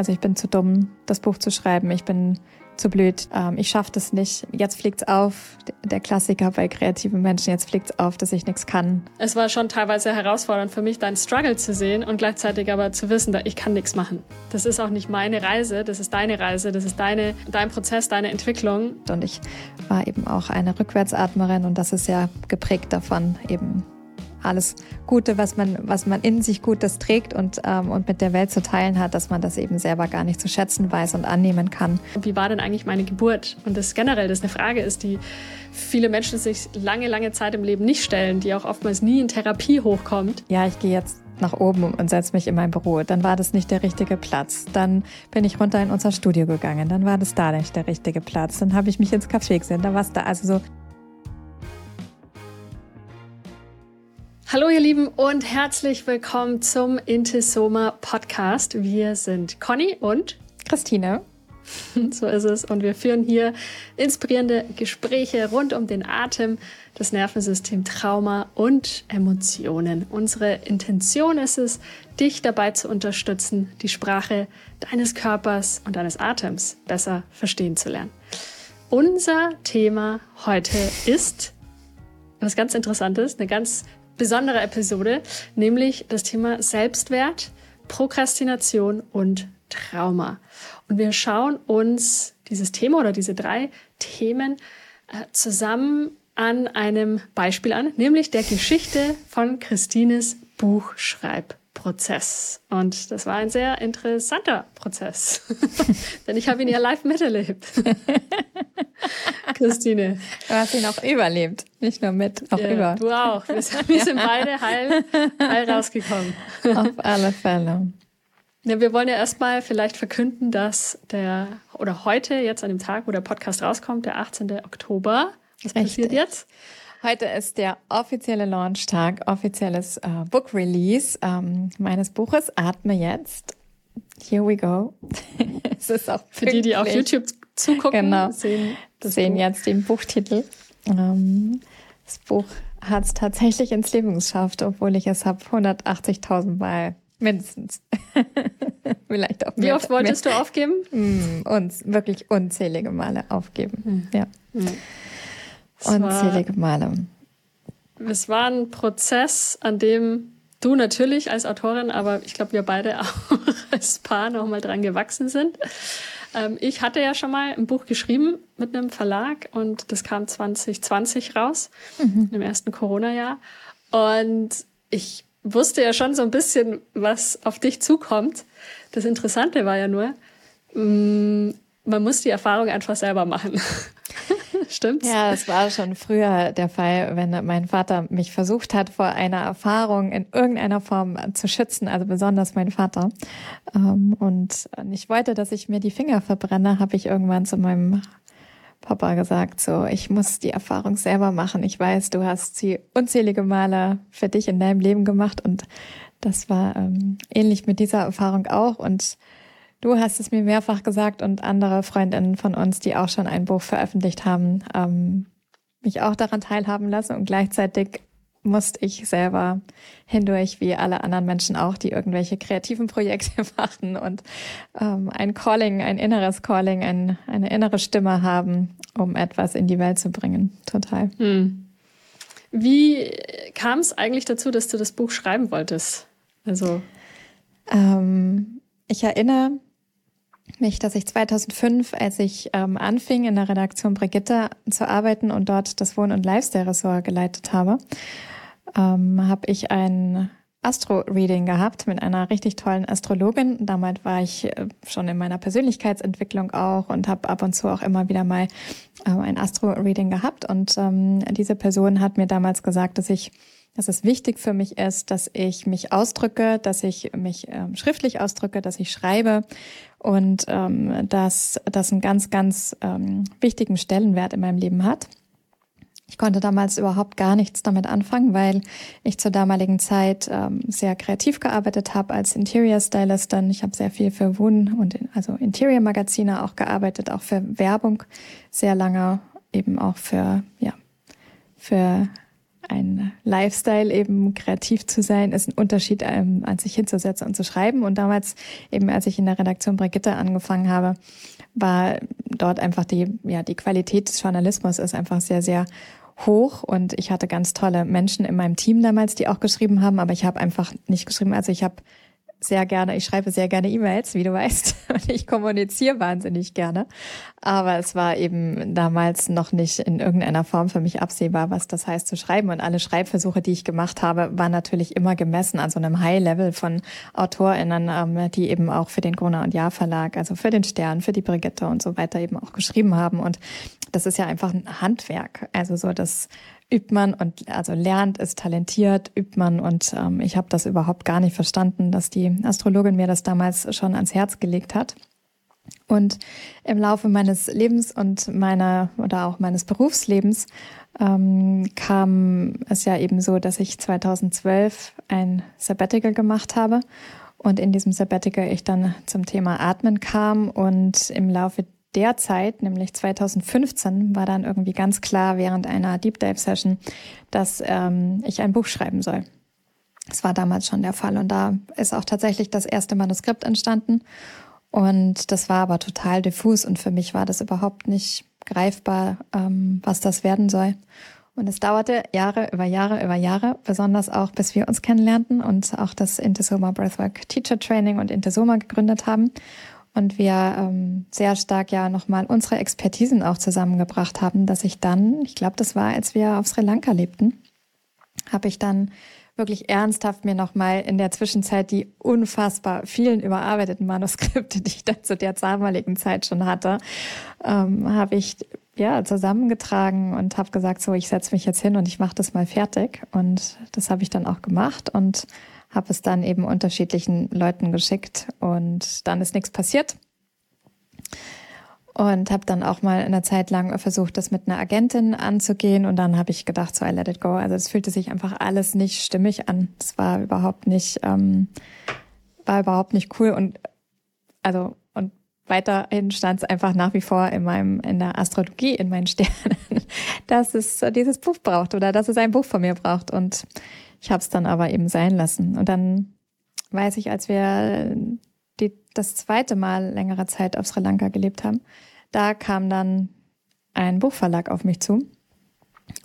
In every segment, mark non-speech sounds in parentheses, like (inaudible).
Also ich bin zu dumm, das Buch zu schreiben. Ich bin zu blöd. Ähm, ich schaffe das nicht. Jetzt fliegt's auf. Der Klassiker bei kreativen Menschen. Jetzt fliegt's auf, dass ich nichts kann. Es war schon teilweise herausfordernd für mich, deinen Struggle zu sehen und gleichzeitig aber zu wissen, dass ich kann nichts machen. Das ist auch nicht meine Reise. Das ist deine Reise. Das ist deine, dein Prozess, deine Entwicklung. Und ich war eben auch eine Rückwärtsatmerin und das ist ja geprägt davon eben alles Gute, was man, was man in sich Gutes trägt und, ähm, und mit der Welt zu teilen hat, dass man das eben selber gar nicht zu schätzen weiß und annehmen kann. Wie war denn eigentlich meine Geburt? Und das generell, das eine Frage ist, die viele Menschen sich lange, lange Zeit im Leben nicht stellen, die auch oftmals nie in Therapie hochkommt. Ja, ich gehe jetzt nach oben und setze mich in mein Büro. Dann war das nicht der richtige Platz. Dann bin ich runter in unser Studio gegangen. Dann war das da nicht der richtige Platz. Dann habe ich mich ins Café gesehen. Da war es da. Also so Hallo ihr Lieben und herzlich willkommen zum Intisoma Podcast. Wir sind Conny und Christine. (laughs) So ist es. Und wir führen hier inspirierende Gespräche rund um den Atem, das Nervensystem, Trauma und Emotionen. Unsere Intention ist es, dich dabei zu unterstützen, die Sprache deines Körpers und deines Atems besser verstehen zu lernen. Unser Thema heute ist was ganz Interessantes, eine ganz besondere Episode, nämlich das Thema Selbstwert, Prokrastination und Trauma. Und wir schauen uns dieses Thema oder diese drei Themen äh, zusammen an einem Beispiel an, nämlich der Geschichte von Christines Buchschreib. Prozess. Und das war ein sehr interessanter Prozess, (laughs) denn ich habe ihn ja live miterlebt. (laughs) Christine. Du hast ihn auch überlebt, nicht nur mit, auch ja, über. Du auch. Wir sind, wir sind beide heil, heil rausgekommen. Auf alle Fälle. Ja, wir wollen ja erstmal vielleicht verkünden, dass der, oder heute, jetzt an dem Tag, wo der Podcast rauskommt, der 18. Oktober, was Richtig. passiert jetzt? Heute ist der offizielle Launchtag, offizielles äh, Book Release ähm, meines Buches Atme jetzt. Here we go. (laughs) es ist auch für die, die auf YouTube zugucken, genau, sehen, sehen jetzt den Buchtitel. Ähm, das Buch hat es tatsächlich ins Leben geschafft, obwohl ich es habe 180.000 Mal mindestens. (laughs) Vielleicht auch mehr. Wie oft wolltest mehr. du aufgeben? Mm, uns wirklich unzählige Male aufgeben. Mhm. Ja. Mhm. Unzählige Male. Es war ein Prozess, an dem du natürlich als Autorin, aber ich glaube, wir beide (laughs) auch als Paar nochmal dran gewachsen sind. Ähm, ich hatte ja schon mal ein Buch geschrieben mit einem Verlag und das kam 2020 raus, mhm. im ersten Corona-Jahr. Und ich wusste ja schon so ein bisschen, was auf dich zukommt. Das Interessante war ja nur, mm, man muss die Erfahrung einfach selber machen. (laughs) Stimmt's? Ja, das war schon früher der Fall, wenn mein Vater mich versucht hat, vor einer Erfahrung in irgendeiner Form zu schützen, also besonders mein Vater. Ähm, und ich wollte, dass ich mir die Finger verbrenne, habe ich irgendwann zu meinem Papa gesagt, so, ich muss die Erfahrung selber machen. Ich weiß, du hast sie unzählige Male für dich in deinem Leben gemacht und das war ähm, ähnlich mit dieser Erfahrung auch und Du hast es mir mehrfach gesagt und andere Freundinnen von uns, die auch schon ein Buch veröffentlicht haben, ähm, mich auch daran teilhaben lassen und gleichzeitig musste ich selber hindurch, wie alle anderen Menschen auch, die irgendwelche kreativen Projekte (laughs) machen und ähm, ein Calling, ein inneres Calling, ein, eine innere Stimme haben, um etwas in die Welt zu bringen. Total. Hm. Wie kam es eigentlich dazu, dass du das Buch schreiben wolltest? Also ähm, ich erinnere mich, dass ich 2005, als ich ähm, anfing, in der Redaktion Brigitte zu arbeiten und dort das Wohn- und Lifestyle-Ressort geleitet habe, ähm, habe ich ein Astro-Reading gehabt mit einer richtig tollen Astrologin. Damals war ich äh, schon in meiner Persönlichkeitsentwicklung auch und habe ab und zu auch immer wieder mal äh, ein Astro-Reading gehabt. Und ähm, diese Person hat mir damals gesagt, dass ich dass es wichtig für mich ist, dass ich mich ausdrücke, dass ich mich ähm, schriftlich ausdrücke, dass ich schreibe und ähm, dass das einen ganz, ganz ähm, wichtigen Stellenwert in meinem Leben hat. Ich konnte damals überhaupt gar nichts damit anfangen, weil ich zur damaligen Zeit ähm, sehr kreativ gearbeitet habe als Interior Stylistin. Ich habe sehr viel für Wohn- und also Interior Magazine auch gearbeitet, auch für Werbung sehr lange, eben auch für ja für ein Lifestyle, eben kreativ zu sein, ist ein Unterschied, ähm, an sich hinzusetzen und zu schreiben. Und damals, eben als ich in der Redaktion Brigitte angefangen habe, war dort einfach die, ja, die Qualität des Journalismus ist einfach sehr, sehr hoch und ich hatte ganz tolle Menschen in meinem Team damals, die auch geschrieben haben, aber ich habe einfach nicht geschrieben. Also ich habe sehr gerne, ich schreibe sehr gerne E-Mails, wie du weißt, (laughs) und ich kommuniziere wahnsinnig gerne. Aber es war eben damals noch nicht in irgendeiner Form für mich absehbar, was das heißt zu schreiben. Und alle Schreibversuche, die ich gemacht habe, waren natürlich immer gemessen an so einem High-Level von AutorInnen, ähm, die eben auch für den Gruner und Jahr Verlag, also für den Stern, für die Brigitte und so weiter eben auch geschrieben haben. Und das ist ja einfach ein Handwerk. Also so das übt man und also lernt, ist talentiert, übt man und ähm, ich habe das überhaupt gar nicht verstanden, dass die Astrologin mir das damals schon ans Herz gelegt hat. Und im Laufe meines Lebens und meiner oder auch meines Berufslebens ähm, kam es ja eben so, dass ich 2012 ein Sabbatical gemacht habe und in diesem Sabbatical ich dann zum Thema Atmen kam und im Laufe der Zeit, nämlich 2015, war dann irgendwie ganz klar während einer Deep Dive Session, dass ähm, ich ein Buch schreiben soll. Das war damals schon der Fall und da ist auch tatsächlich das erste Manuskript entstanden und das war aber total diffus und für mich war das überhaupt nicht greifbar, ähm, was das werden soll. Und es dauerte Jahre über Jahre über Jahre, besonders auch bis wir uns kennenlernten und auch das Intesoma Breathwork Teacher Training und Intesoma gegründet haben und wir ähm, sehr stark ja nochmal unsere Expertisen auch zusammengebracht haben, dass ich dann, ich glaube, das war, als wir auf Sri Lanka lebten, habe ich dann wirklich ernsthaft mir nochmal in der Zwischenzeit die unfassbar vielen überarbeiteten Manuskripte, die ich dann zu der damaligen Zeit schon hatte, ähm, habe ich ja zusammengetragen und habe gesagt, so ich setze mich jetzt hin und ich mache das mal fertig. Und das habe ich dann auch gemacht und habe es dann eben unterschiedlichen Leuten geschickt und dann ist nichts passiert. Und habe dann auch mal eine Zeit lang versucht, das mit einer Agentin anzugehen. Und dann habe ich gedacht, so I let it go. Also es fühlte sich einfach alles nicht stimmig an. Es war überhaupt nicht, ähm, war überhaupt nicht cool. Und also und weiterhin stand es einfach nach wie vor in meinem, in der Astrologie, in meinen (laughs) Sternen, dass es dieses Buch braucht oder dass es ein Buch von mir braucht. Und ich habe es dann aber eben sein lassen. Und dann weiß ich, als wir die, das zweite Mal längere Zeit auf Sri Lanka gelebt haben, da kam dann ein Buchverlag auf mich zu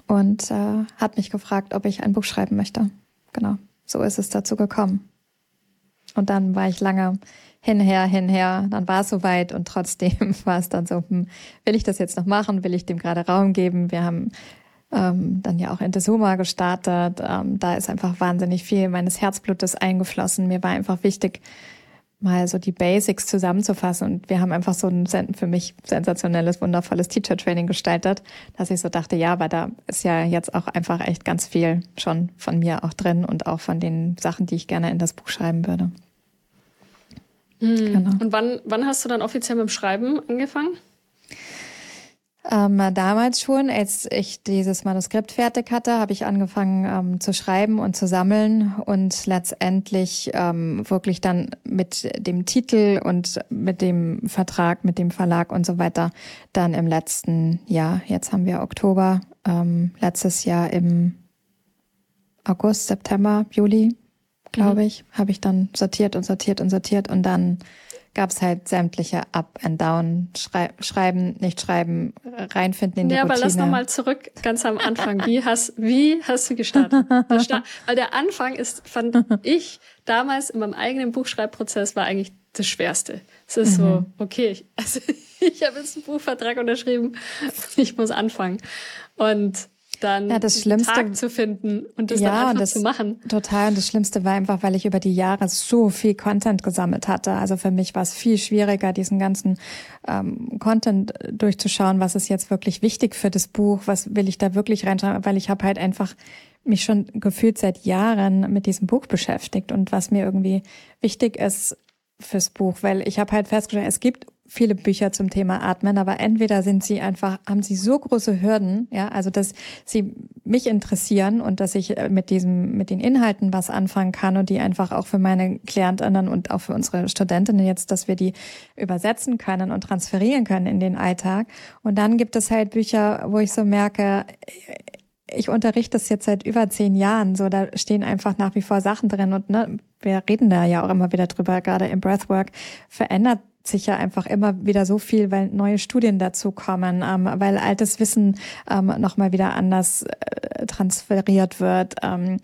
und äh, hat mich gefragt, ob ich ein Buch schreiben möchte. Genau, so ist es dazu gekommen. Und dann war ich lange hinher, hinher, dann war es soweit und trotzdem (laughs) war es dann so, hm, will ich das jetzt noch machen, will ich dem gerade Raum geben? Wir haben ähm, dann ja auch Entesoma gestartet. Ähm, da ist einfach wahnsinnig viel meines Herzblutes eingeflossen. Mir war einfach wichtig, mal so die Basics zusammenzufassen. Und wir haben einfach so ein für mich sensationelles, wundervolles Teacher-Training gestaltet, dass ich so dachte, ja, aber da ist ja jetzt auch einfach echt ganz viel schon von mir auch drin und auch von den Sachen, die ich gerne in das Buch schreiben würde. Mhm. Genau. Und wann, wann hast du dann offiziell mit dem Schreiben angefangen? Ähm, damals schon, als ich dieses Manuskript fertig hatte, habe ich angefangen ähm, zu schreiben und zu sammeln und letztendlich ähm, wirklich dann mit dem Titel und mit dem Vertrag, mit dem Verlag und so weiter dann im letzten Jahr, jetzt haben wir Oktober, ähm, letztes Jahr im August, September, Juli, glaube mhm. ich, habe ich dann sortiert und sortiert und sortiert und dann gab es halt sämtliche Up and Down, Schrei schreiben, nicht schreiben, reinfinden in die ja, Routine. Ja, aber lass nochmal zurück, ganz am Anfang. Wie hast, wie hast du gestartet? Weil der Anfang ist, fand (laughs) ich, damals in meinem eigenen Buchschreibprozess war eigentlich das Schwerste. Es ist mhm. so, okay, ich, (laughs) also ich habe jetzt einen Buchvertrag unterschrieben, ich muss anfangen. Und dann ja, das Schlimmste, Tag zu finden und das ja, dann einfach das, zu machen. Total. Und das Schlimmste war einfach, weil ich über die Jahre so viel Content gesammelt hatte. Also für mich war es viel schwieriger, diesen ganzen ähm, Content durchzuschauen, was ist jetzt wirklich wichtig für das Buch, was will ich da wirklich reinschreiben, weil ich habe halt einfach mich schon gefühlt seit Jahren mit diesem Buch beschäftigt und was mir irgendwie wichtig ist fürs Buch, weil ich habe halt festgestellt, es gibt viele Bücher zum Thema Atmen, aber entweder sind sie einfach, haben sie so große Hürden, ja, also dass sie mich interessieren und dass ich äh, mit diesem, mit den Inhalten was anfangen kann und die einfach auch für meine Klientinnen und auch für unsere Studentinnen jetzt, dass wir die übersetzen können und transferieren können in den Alltag. Und dann gibt es halt Bücher, wo ich so merke, ich unterrichte es jetzt seit über zehn Jahren, so da stehen einfach nach wie vor Sachen drin und ne, wir reden da ja auch immer wieder drüber, gerade im Breathwork verändert sich ja einfach immer wieder so viel, weil neue Studien dazu kommen, ähm, weil altes Wissen ähm, nochmal wieder anders äh, transferiert wird ähm,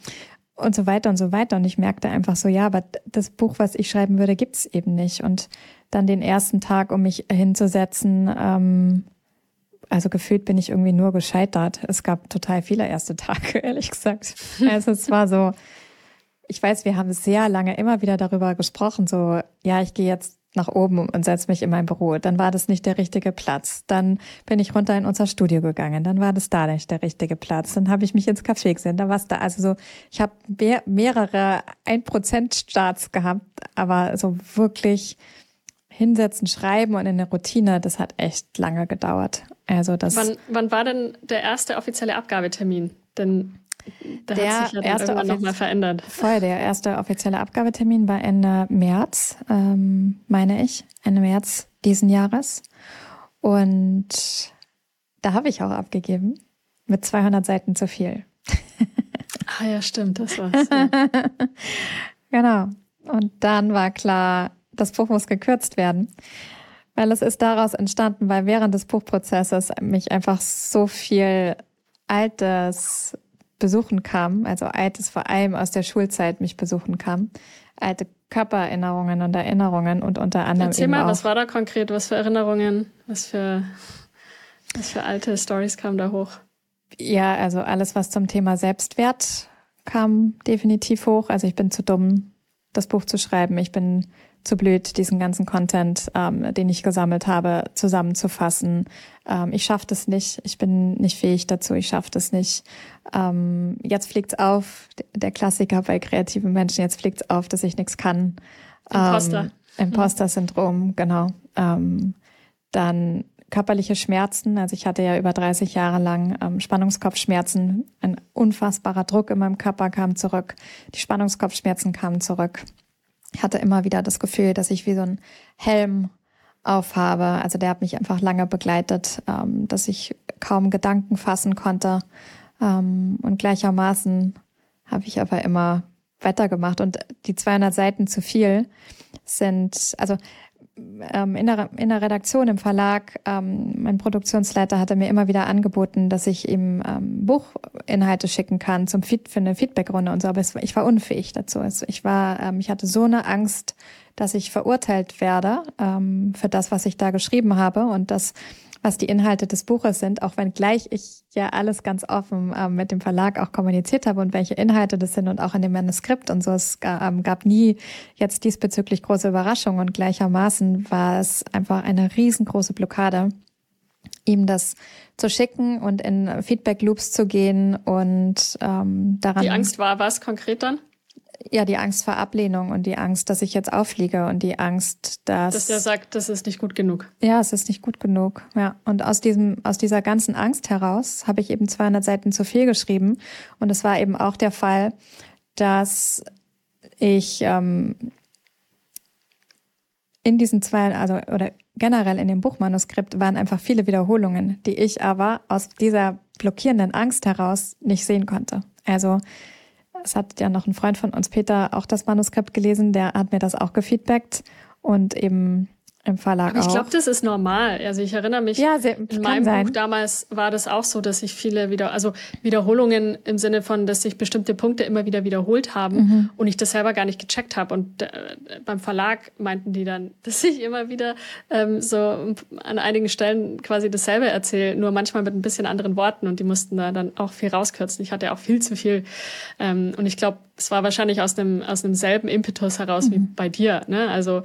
und so weiter und so weiter. Und ich merkte einfach so, ja, aber das Buch, was ich schreiben würde, gibt's eben nicht. Und dann den ersten Tag, um mich hinzusetzen, ähm, also gefühlt bin ich irgendwie nur gescheitert. Es gab total viele erste Tage, (laughs) ehrlich gesagt. Also es war so, ich weiß, wir haben sehr lange immer wieder darüber gesprochen, so, ja, ich gehe jetzt nach oben und setze mich in mein Büro. Dann war das nicht der richtige Platz. Dann bin ich runter in unser Studio gegangen. Dann war das da nicht der richtige Platz. Dann habe ich mich ins Café gesehen. Da war es da. Also so, ich habe mehr, mehrere ein Prozent Starts gehabt, aber so wirklich hinsetzen, schreiben und in der Routine, das hat echt lange gedauert. Also das. Wann, wann war denn der erste offizielle Abgabetermin? Denn da der hat sich ja erste irgendwann nochmal verändert. Voll, der erste offizielle Abgabetermin war Ende März, ähm, meine ich, Ende März diesen Jahres. Und da habe ich auch abgegeben mit 200 Seiten zu viel. (laughs) ah ja, stimmt, das war's. Ja. (laughs) genau. Und dann war klar, das Buch muss gekürzt werden. Weil es ist daraus entstanden, weil während des Buchprozesses mich einfach so viel altes besuchen kam, also altes vor allem aus der Schulzeit mich besuchen kam, alte Körpererinnerungen und Erinnerungen und unter anderem Erzähl mal, was war da konkret, was für Erinnerungen, was für, was für alte Stories kamen da hoch? Ja, also alles, was zum Thema Selbstwert kam definitiv hoch. Also ich bin zu dumm, das Buch zu schreiben. Ich bin zu blöd, diesen ganzen Content, ähm, den ich gesammelt habe, zusammenzufassen. Ähm, ich schaffe das nicht. Ich bin nicht fähig dazu. Ich schaffe das nicht. Ähm, jetzt fliegt's auf, der Klassiker bei kreativen Menschen. Jetzt fliegt's auf, dass ich nichts kann. Imposter. Ähm, Imposter-Syndrom, genau. Ähm, dann körperliche Schmerzen. Also ich hatte ja über 30 Jahre lang ähm, Spannungskopfschmerzen. Ein unfassbarer Druck in meinem Körper kam zurück. Die Spannungskopfschmerzen kamen zurück. Ich hatte immer wieder das Gefühl, dass ich wie so ein Helm aufhabe. Also der hat mich einfach lange begleitet, ähm, dass ich kaum Gedanken fassen konnte. Ähm, und gleichermaßen habe ich aber immer weitergemacht. Und die 200 Seiten zu viel sind, also ähm, in, der, in der Redaktion, im Verlag, ähm, mein Produktionsleiter hatte mir immer wieder angeboten, dass ich ihm ähm, Buchinhalte schicken kann zum Feed, für eine Feedbackrunde und so, aber es, ich war unfähig dazu. Also ich war, ähm, ich hatte so eine Angst, dass ich verurteilt werde ähm, für das, was ich da geschrieben habe und das was die Inhalte des Buches sind, auch wenn gleich ich ja alles ganz offen ähm, mit dem Verlag auch kommuniziert habe und welche Inhalte das sind und auch in dem Manuskript und so. Es ähm, gab nie jetzt diesbezüglich große Überraschungen und gleichermaßen war es einfach eine riesengroße Blockade, ihm das zu schicken und in Feedback Loops zu gehen und ähm, daran. Die Angst war was konkret dann? Ja, die Angst vor Ablehnung und die Angst, dass ich jetzt auffliege und die Angst, dass. Dass der sagt, das ist nicht gut genug. Ja, es ist nicht gut genug. Ja. Und aus diesem, aus dieser ganzen Angst heraus habe ich eben 200 Seiten zu viel geschrieben. Und es war eben auch der Fall, dass ich ähm, in diesen zwei, also oder generell in dem Buchmanuskript waren einfach viele Wiederholungen, die ich aber aus dieser blockierenden Angst heraus nicht sehen konnte. Also es hat ja noch ein Freund von uns, Peter, auch das Manuskript gelesen, der hat mir das auch gefeedbackt und eben im Verlag Aber ich glaube, das ist normal. Also ich erinnere mich, ja, sehr, in meinem sein. Buch damals war das auch so, dass sich viele wieder, also Wiederholungen im Sinne von, dass sich bestimmte Punkte immer wieder wiederholt haben mhm. und ich das selber gar nicht gecheckt habe. Und äh, beim Verlag meinten die dann, dass ich immer wieder ähm, so an einigen Stellen quasi dasselbe erzähle, nur manchmal mit ein bisschen anderen Worten und die mussten da dann auch viel rauskürzen. Ich hatte auch viel zu viel. Ähm, und ich glaube, es war wahrscheinlich aus einem aus einem selben Impetus heraus mhm. wie bei dir. Ne? Also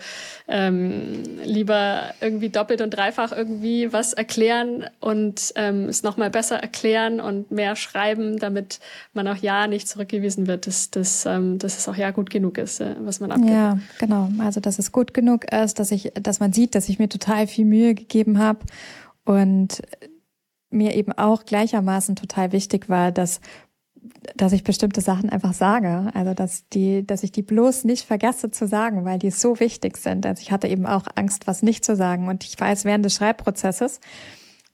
ähm, lieber irgendwie doppelt und dreifach irgendwie was erklären und ähm, es nochmal besser erklären und mehr schreiben, damit man auch ja nicht zurückgewiesen wird, dass, dass, ähm, dass es auch ja gut genug ist, äh, was man abgibt. Ja, genau. Also dass es gut genug ist, dass ich, dass man sieht, dass ich mir total viel Mühe gegeben habe und mir eben auch gleichermaßen total wichtig war, dass dass ich bestimmte Sachen einfach sage. Also dass die, dass ich die bloß nicht vergesse zu sagen, weil die so wichtig sind. Also ich hatte eben auch Angst, was nicht zu sagen. Und ich weiß während des Schreibprozesses,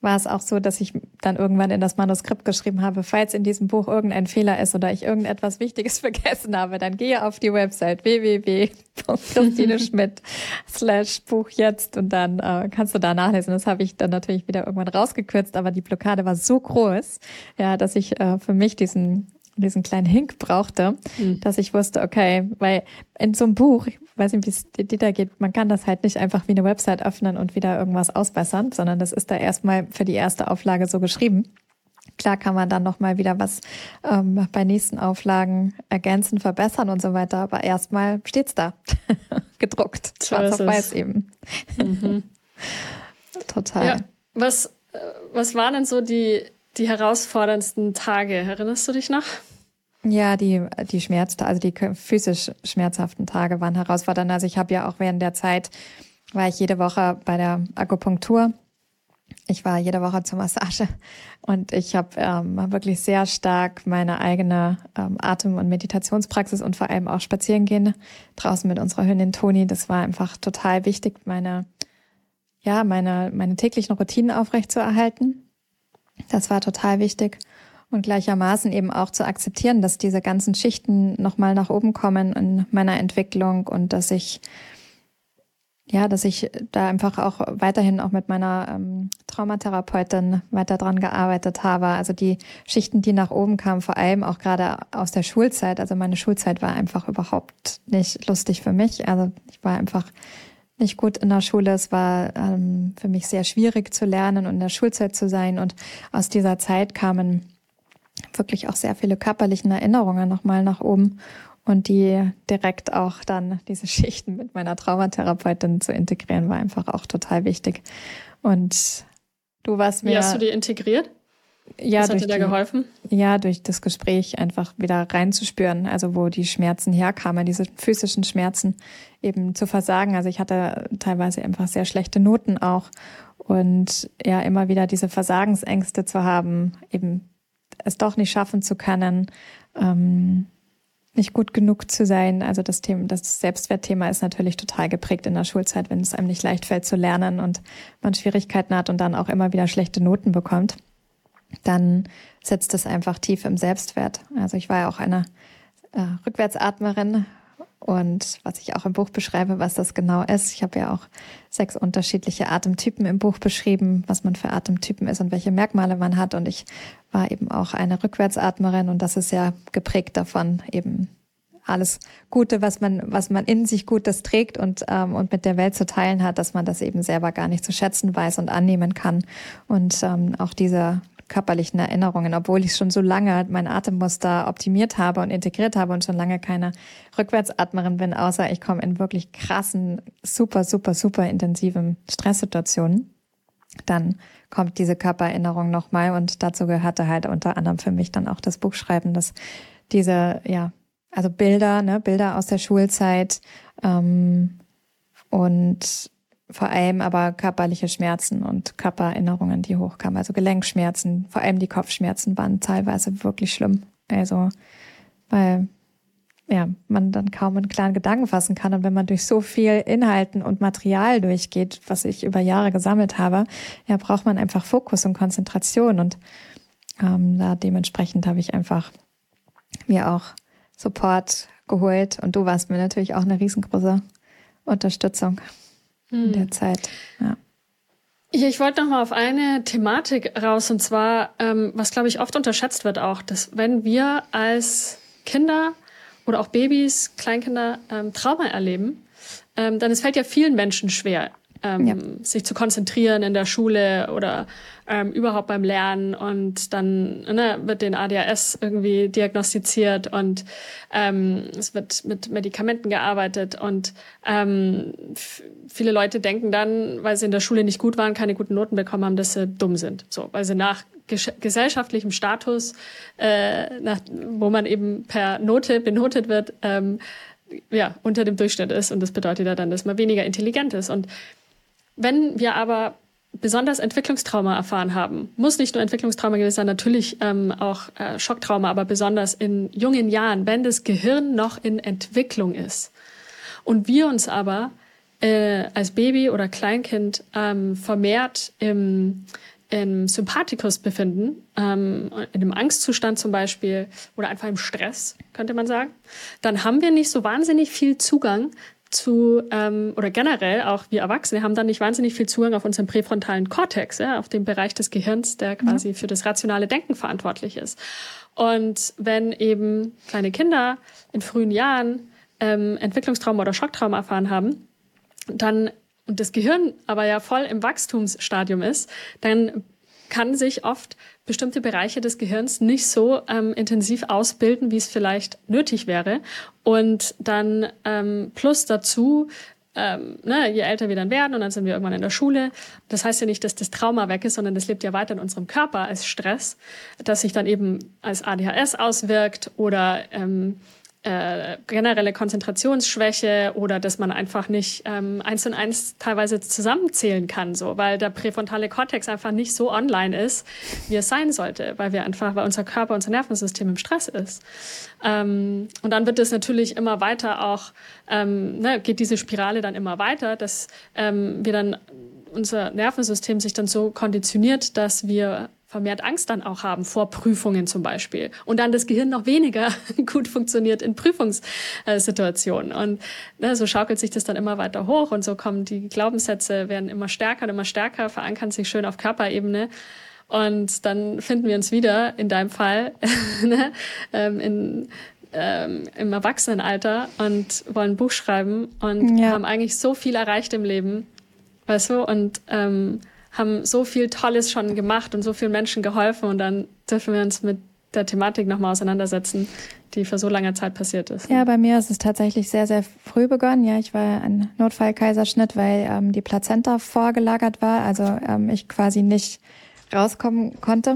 war es auch so, dass ich dann irgendwann in das Manuskript geschrieben habe, falls in diesem Buch irgendein Fehler ist oder ich irgendetwas Wichtiges (laughs) vergessen habe, dann gehe auf die Website www.christineschmidt slash Buch jetzt und dann äh, kannst du da nachlesen. Das habe ich dann natürlich wieder irgendwann rausgekürzt, aber die Blockade war so groß, ja, dass ich äh, für mich diesen diesen kleinen Hink brauchte, mhm. dass ich wusste, okay, weil in so einem Buch, weiß nicht, wie es dir da geht, man kann das halt nicht einfach wie eine Website öffnen und wieder irgendwas ausbessern, sondern das ist da erstmal für die erste Auflage so geschrieben. Klar kann man dann nochmal wieder was ähm, bei nächsten Auflagen ergänzen, verbessern und so weiter, aber erstmal steht's da, (laughs) gedruckt, schwarz auf weiß eben. Mhm. (laughs) Total. Ja. Was, äh, was waren denn so die die herausforderndsten Tage. Erinnerst du dich noch? Ja, die, die Schmerz, also die physisch schmerzhaften Tage waren herausfordernd. Also ich habe ja auch während der Zeit, war ich jede Woche bei der Akupunktur. Ich war jede Woche zur Massage und ich habe ähm, wirklich sehr stark meine eigene ähm, Atem- und Meditationspraxis und vor allem auch Spazierengehen draußen mit unserer Hündin Toni. Das war einfach total wichtig, meine, ja, meine, meine täglichen Routinen aufrechtzuerhalten. Das war total wichtig. Und gleichermaßen eben auch zu akzeptieren, dass diese ganzen Schichten nochmal nach oben kommen in meiner Entwicklung und dass ich, ja, dass ich da einfach auch weiterhin auch mit meiner ähm, Traumatherapeutin weiter dran gearbeitet habe. Also die Schichten, die nach oben kamen, vor allem auch gerade aus der Schulzeit. Also meine Schulzeit war einfach überhaupt nicht lustig für mich. Also ich war einfach nicht gut in der Schule. Es war ähm, für mich sehr schwierig zu lernen und in der Schulzeit zu sein. Und aus dieser Zeit kamen wirklich auch sehr viele körperlichen Erinnerungen nochmal nach oben und die direkt auch dann diese Schichten mit meiner Traumatherapeutin zu integrieren, war einfach auch total wichtig. Und du warst mir. Wie hast du die integriert? Ja, Was hat dir da geholfen? Ja, durch das Gespräch einfach wieder reinzuspüren, also wo die Schmerzen herkamen, diese physischen Schmerzen eben zu versagen. Also ich hatte teilweise einfach sehr schlechte Noten auch und ja, immer wieder diese Versagensängste zu haben, eben es doch nicht schaffen zu können, ähm, nicht gut genug zu sein. Also das Thema, das Selbstwertthema ist natürlich total geprägt in der Schulzeit, wenn es einem nicht leicht fällt zu lernen und man Schwierigkeiten hat und dann auch immer wieder schlechte Noten bekommt dann setzt es einfach tief im Selbstwert. Also ich war ja auch eine äh, Rückwärtsatmerin und was ich auch im Buch beschreibe, was das genau ist. Ich habe ja auch sechs unterschiedliche Atemtypen im Buch beschrieben, was man für Atemtypen ist und welche Merkmale man hat. Und ich war eben auch eine Rückwärtsatmerin und das ist ja geprägt davon, eben alles Gute, was man, was man in sich Gutes trägt und, ähm, und mit der Welt zu teilen hat, dass man das eben selber gar nicht zu schätzen weiß und annehmen kann. Und ähm, auch dieser körperlichen Erinnerungen, obwohl ich schon so lange mein Atemmuster optimiert habe und integriert habe und schon lange keine Rückwärtsatmerin bin, außer ich komme in wirklich krassen, super, super, super intensiven Stresssituationen. Dann kommt diese Körpererinnerung nochmal und dazu gehörte halt unter anderem für mich dann auch das Buchschreiben, dass diese, ja, also Bilder, ne, Bilder aus der Schulzeit ähm, und vor allem aber körperliche Schmerzen und Körpererinnerungen, die hochkamen. Also Gelenkschmerzen, vor allem die Kopfschmerzen waren teilweise wirklich schlimm. Also, weil ja, man dann kaum einen klaren Gedanken fassen kann. Und wenn man durch so viel Inhalten und Material durchgeht, was ich über Jahre gesammelt habe, ja, braucht man einfach Fokus und Konzentration. Und ähm, da dementsprechend habe ich einfach mir auch Support geholt. Und du warst mir natürlich auch eine riesengroße Unterstützung in der hm. Zeit. Ja. Ich wollte noch mal auf eine Thematik raus und zwar, ähm, was glaube ich oft unterschätzt wird auch, dass wenn wir als Kinder oder auch Babys, Kleinkinder ähm, Trauma erleben, ähm, dann es fällt ja vielen Menschen schwer, ähm, ja. sich zu konzentrieren in der Schule oder ähm, überhaupt beim Lernen. Und dann ne, wird den ADHS irgendwie diagnostiziert und ähm, es wird mit Medikamenten gearbeitet. Und ähm, viele Leute denken dann, weil sie in der Schule nicht gut waren, keine guten Noten bekommen haben, dass sie dumm sind, so, weil sie nach gesellschaftlichem Status, äh, nach, wo man eben per Note benotet wird, ähm, ja, unter dem Durchschnitt ist. Und das bedeutet ja dann, dass man weniger intelligent ist. Und wenn wir aber besonders Entwicklungstrauma erfahren haben, muss nicht nur Entwicklungstrauma gewesen sein, natürlich ähm, auch äh, Schocktrauma, aber besonders in jungen Jahren, wenn das Gehirn noch in Entwicklung ist. Und wir uns aber äh, als Baby oder Kleinkind ähm, vermehrt im im Sympathikus befinden, ähm, in einem Angstzustand zum Beispiel oder einfach im Stress, könnte man sagen, dann haben wir nicht so wahnsinnig viel Zugang zu, ähm, oder generell auch wir Erwachsene haben dann nicht wahnsinnig viel Zugang auf unseren präfrontalen Kortex, ja, auf den Bereich des Gehirns, der quasi ja. für das rationale Denken verantwortlich ist. Und wenn eben kleine Kinder in frühen Jahren ähm, Entwicklungstrauma oder Schocktrauma erfahren haben, dann und das Gehirn aber ja voll im Wachstumsstadium ist, dann kann sich oft bestimmte Bereiche des Gehirns nicht so ähm, intensiv ausbilden, wie es vielleicht nötig wäre. Und dann ähm, plus dazu, ähm, ne, je älter wir dann werden und dann sind wir irgendwann in der Schule. Das heißt ja nicht, dass das Trauma weg ist, sondern das lebt ja weiter in unserem Körper als Stress, das sich dann eben als ADHS auswirkt oder ähm, äh, generelle Konzentrationsschwäche oder dass man einfach nicht ähm, eins und eins teilweise zusammenzählen kann, so, weil der präfrontale Kortex einfach nicht so online ist, wie es sein sollte, weil wir einfach, weil unser Körper, unser Nervensystem im Stress ist. Ähm, und dann wird es natürlich immer weiter auch, ähm, ne, geht diese Spirale dann immer weiter, dass ähm, wir dann unser Nervensystem sich dann so konditioniert, dass wir vermehrt Angst dann auch haben vor Prüfungen zum Beispiel. Und dann das Gehirn noch weniger (laughs) gut funktioniert in Prüfungssituationen. Und ne, so schaukelt sich das dann immer weiter hoch und so kommen die Glaubenssätze werden immer stärker und immer stärker verankern sich schön auf Körperebene. Und dann finden wir uns wieder in deinem Fall (laughs) ne, ähm, in ähm, im Erwachsenenalter und wollen ein Buch schreiben und ja. haben eigentlich so viel erreicht im Leben, weißt du, und ähm, haben so viel Tolles schon gemacht und so vielen Menschen geholfen und dann dürfen wir uns mit der Thematik nochmal auseinandersetzen, die vor so langer Zeit passiert ist. Ja, bei mir ist es tatsächlich sehr, sehr früh begonnen. Ja, ich war ein Notfallkaiserschnitt, weil ähm, die Plazenta vorgelagert war, also ähm, ich quasi nicht rauskommen konnte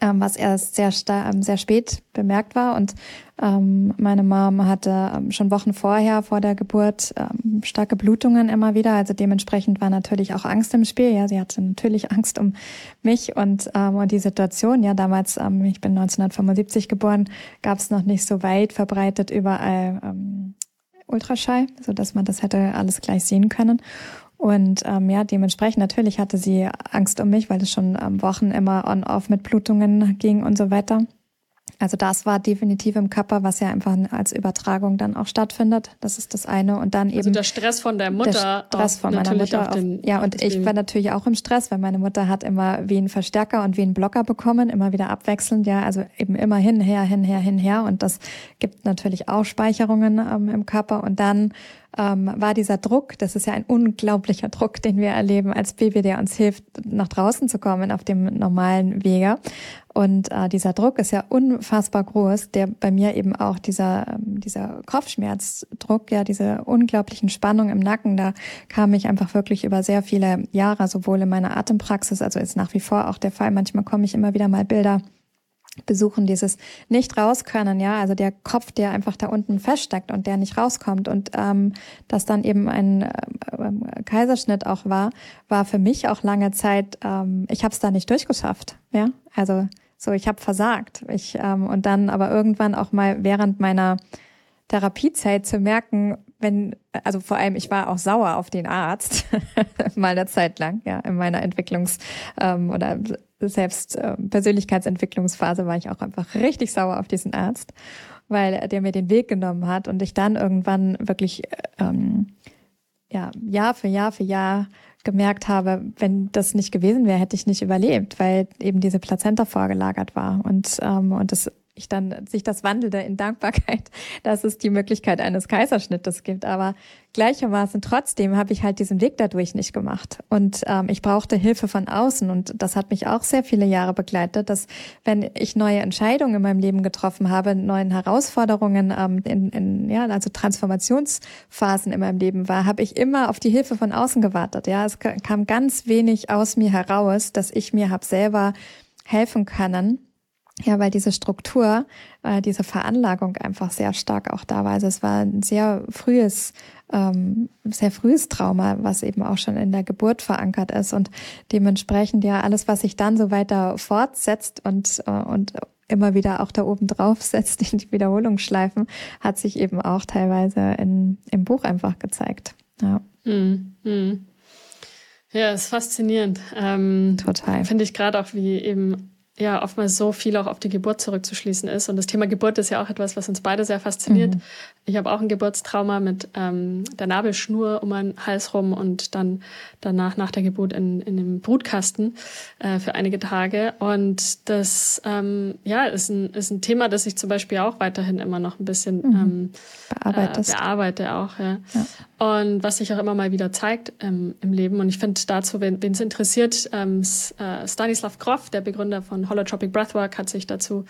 ähm, was erst sehr, ähm, sehr spät bemerkt war. Und ähm, meine Mom hatte ähm, schon Wochen vorher, vor der Geburt, ähm, starke Blutungen immer wieder. Also dementsprechend war natürlich auch Angst im Spiel. Ja, sie hatte natürlich Angst um mich und, ähm, und die Situation. Ja, damals, ähm, ich bin 1975 geboren, gab es noch nicht so weit verbreitet überall ähm, Ultraschall, so dass man das hätte alles gleich sehen können. Und ähm, ja, dementsprechend natürlich hatte sie Angst um mich, weil es schon ähm, Wochen immer on-off mit Blutungen ging und so weiter. Also das war definitiv im Körper, was ja einfach als Übertragung dann auch stattfindet. Das ist das eine. Und dann also eben. Also der Stress von der Mutter. Der Stress von meiner Mutter. Auf, den, ja, und ich war natürlich auch im Stress, weil meine Mutter hat immer wie ein Verstärker und wie ein Blocker bekommen, immer wieder abwechselnd. Ja, also eben immer hin, her, hin, her, hin, her. Und das gibt natürlich auch Speicherungen ähm, im Körper. Und dann ähm, war dieser Druck, das ist ja ein unglaublicher Druck, den wir erleben als Baby, der uns hilft, nach draußen zu kommen auf dem normalen Wege. Und äh, dieser Druck ist ja unfassbar groß, der bei mir eben auch dieser, ähm, dieser Kopfschmerzdruck, ja, diese unglaublichen Spannung im Nacken, da kam ich einfach wirklich über sehr viele Jahre, sowohl in meiner Atempraxis, also ist nach wie vor auch der Fall, manchmal komme ich immer wieder mal Bilder besuchen, dieses nicht raus können, ja, also der Kopf, der einfach da unten feststeckt und der nicht rauskommt. Und ähm, das dann eben ein äh, Kaiserschnitt auch war, war für mich auch lange Zeit, ähm, ich habe es da nicht durchgeschafft, ja, also so ich habe versagt, ich ähm, und dann aber irgendwann auch mal während meiner Therapiezeit zu merken, wenn, also vor allem, ich war auch sauer auf den Arzt, (laughs) mal eine Zeit lang, ja, in meiner Entwicklungs- ähm, oder selbst äh, Persönlichkeitsentwicklungsphase war ich auch einfach richtig sauer auf diesen Arzt, weil der mir den Weg genommen hat und ich dann irgendwann wirklich ähm, ja, Jahr für Jahr für Jahr gemerkt habe, wenn das nicht gewesen wäre, hätte ich nicht überlebt, weil eben diese Plazenta vorgelagert war. Und ähm, und das ich dann sich das wandelte in Dankbarkeit, (laughs) dass es die Möglichkeit eines Kaiserschnittes gibt. Aber gleichermaßen trotzdem habe ich halt diesen Weg dadurch nicht gemacht. Und ähm, ich brauchte Hilfe von außen. Und das hat mich auch sehr viele Jahre begleitet, dass wenn ich neue Entscheidungen in meinem Leben getroffen habe, neuen Herausforderungen, ähm, in, in, ja, also Transformationsphasen in meinem Leben war, habe ich immer auf die Hilfe von außen gewartet. Ja, es kam ganz wenig aus mir heraus, dass ich mir habe selber helfen können ja, weil diese Struktur, äh, diese Veranlagung einfach sehr stark auch da war. Also es war ein sehr frühes, ähm, sehr frühes Trauma, was eben auch schon in der Geburt verankert ist und dementsprechend ja alles, was sich dann so weiter fortsetzt und äh, und immer wieder auch da oben drauf (laughs) setzt in die Wiederholungsschleifen, hat sich eben auch teilweise in, im Buch einfach gezeigt. Ja. Hm, hm. Ja, ist faszinierend. Ähm, Total. Finde ich gerade auch, wie eben ja oftmals so viel auch auf die Geburt zurückzuschließen ist. Und das Thema Geburt ist ja auch etwas, was uns beide sehr fasziniert. Mhm. Ich habe auch ein Geburtstrauma mit ähm, der Nabelschnur um meinen Hals rum und dann danach nach der Geburt in, in dem Brutkasten äh, für einige Tage. Und das ähm, ja ist ein, ist ein Thema, das ich zum Beispiel auch weiterhin immer noch ein bisschen mhm. ähm. Äh, bearbeite auch. Ja. ja. Und was sich auch immer mal wieder zeigt ähm, im Leben. Und ich finde dazu, wen es interessiert, ähm, äh, Stanislav Grof, der Begründer von Holotropic Breathwork, hat sich dazu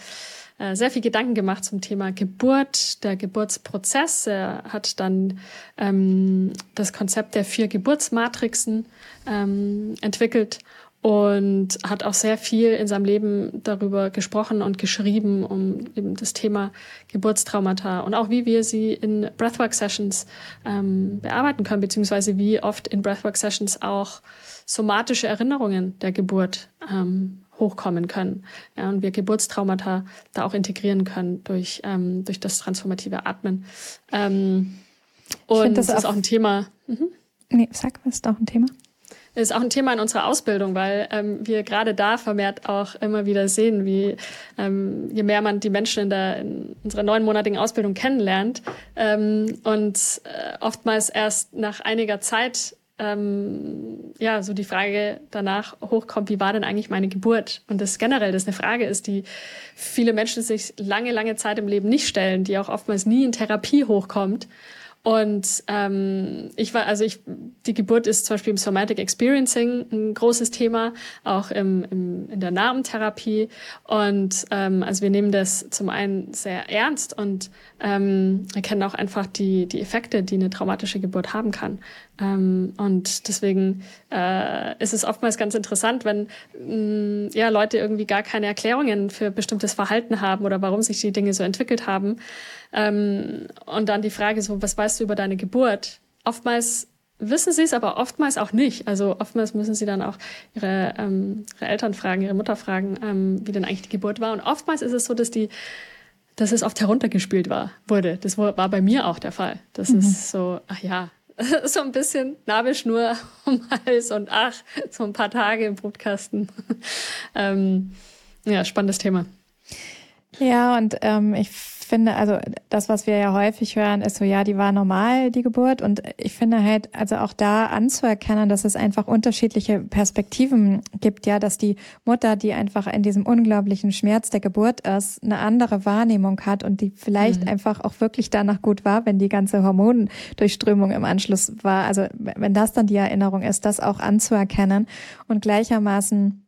äh, sehr viel Gedanken gemacht zum Thema Geburt, der Geburtsprozess. Er hat dann ähm, das Konzept der vier Geburtsmatrixen ähm, entwickelt und hat auch sehr viel in seinem Leben darüber gesprochen und geschrieben, um eben das Thema Geburtstraumata und auch wie wir sie in Breathwork-Sessions ähm, bearbeiten können, beziehungsweise wie oft in Breathwork-Sessions auch somatische Erinnerungen der Geburt ähm, hochkommen können. Ja, und wir Geburtstraumata da auch integrieren können durch, ähm, durch das transformative Atmen. Ähm, und das, das ist auch ein Thema. Mhm. Nee, sag, was ist auch ein Thema? ist auch ein Thema in unserer Ausbildung, weil ähm, wir gerade da vermehrt auch immer wieder sehen, wie ähm, je mehr man die Menschen in, der, in unserer neunmonatigen Ausbildung kennenlernt ähm, und äh, oftmals erst nach einiger Zeit ähm, ja, so die Frage danach hochkommt, wie war denn eigentlich meine Geburt? Und das generell, das eine Frage ist, die viele Menschen sich lange, lange Zeit im Leben nicht stellen, die auch oftmals nie in Therapie hochkommt. Und ähm, ich war, also ich, die Geburt ist zum Beispiel im Somatic Experiencing ein großes Thema, auch im, im, in der Narmentherapie. Und ähm, also wir nehmen das zum einen sehr ernst und ähm, erkennen auch einfach die, die Effekte, die eine traumatische Geburt haben kann. Ähm, und deswegen äh, ist es oftmals ganz interessant, wenn mh, mm, ja Leute irgendwie gar keine Erklärungen für bestimmtes Verhalten haben oder warum sich die Dinge so entwickelt haben. Ähm, und dann die Frage so, was weißt du über deine Geburt? Oftmals wissen sie es, aber oftmals auch nicht. Also oftmals müssen sie dann auch ihre, ähm, ihre Eltern fragen, ihre Mutter fragen, ähm, wie denn eigentlich die Geburt war. Und oftmals ist es so, dass die dass es oft heruntergespielt war, wurde. Das war bei mir auch der Fall. Das mhm. ist so, ach ja, (laughs) so ein bisschen Nabelschnur (laughs) um Hals und ach, so ein paar Tage im Brutkasten. (laughs) ähm, ja, spannendes Thema. Ja, und ähm, ich finde, also das, was wir ja häufig hören, ist so, ja, die war normal, die Geburt. Und ich finde halt, also auch da anzuerkennen, dass es einfach unterschiedliche Perspektiven gibt, ja, dass die Mutter, die einfach in diesem unglaublichen Schmerz der Geburt ist, eine andere Wahrnehmung hat und die vielleicht mhm. einfach auch wirklich danach gut war, wenn die ganze Hormondurchströmung im Anschluss war. Also wenn das dann die Erinnerung ist, das auch anzuerkennen und gleichermaßen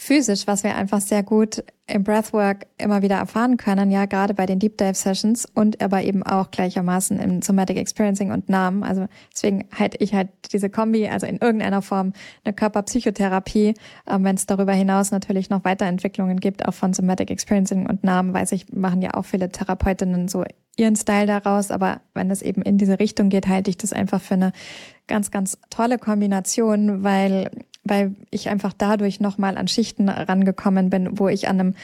physisch, was wir einfach sehr gut im Breathwork immer wieder erfahren können, ja, gerade bei den Deep Dive Sessions und aber eben auch gleichermaßen im Somatic Experiencing und Namen. Also deswegen halte ich halt diese Kombi, also in irgendeiner Form eine Körperpsychotherapie, ähm, wenn es darüber hinaus natürlich noch Weiterentwicklungen gibt, auch von Somatic Experiencing und Namen, weiß ich, machen ja auch viele Therapeutinnen so ihren Style daraus, aber wenn es eben in diese Richtung geht, halte ich das einfach für eine ganz, ganz tolle Kombination, weil weil ich einfach dadurch nochmal an Schichten rangekommen bin, wo ich an einem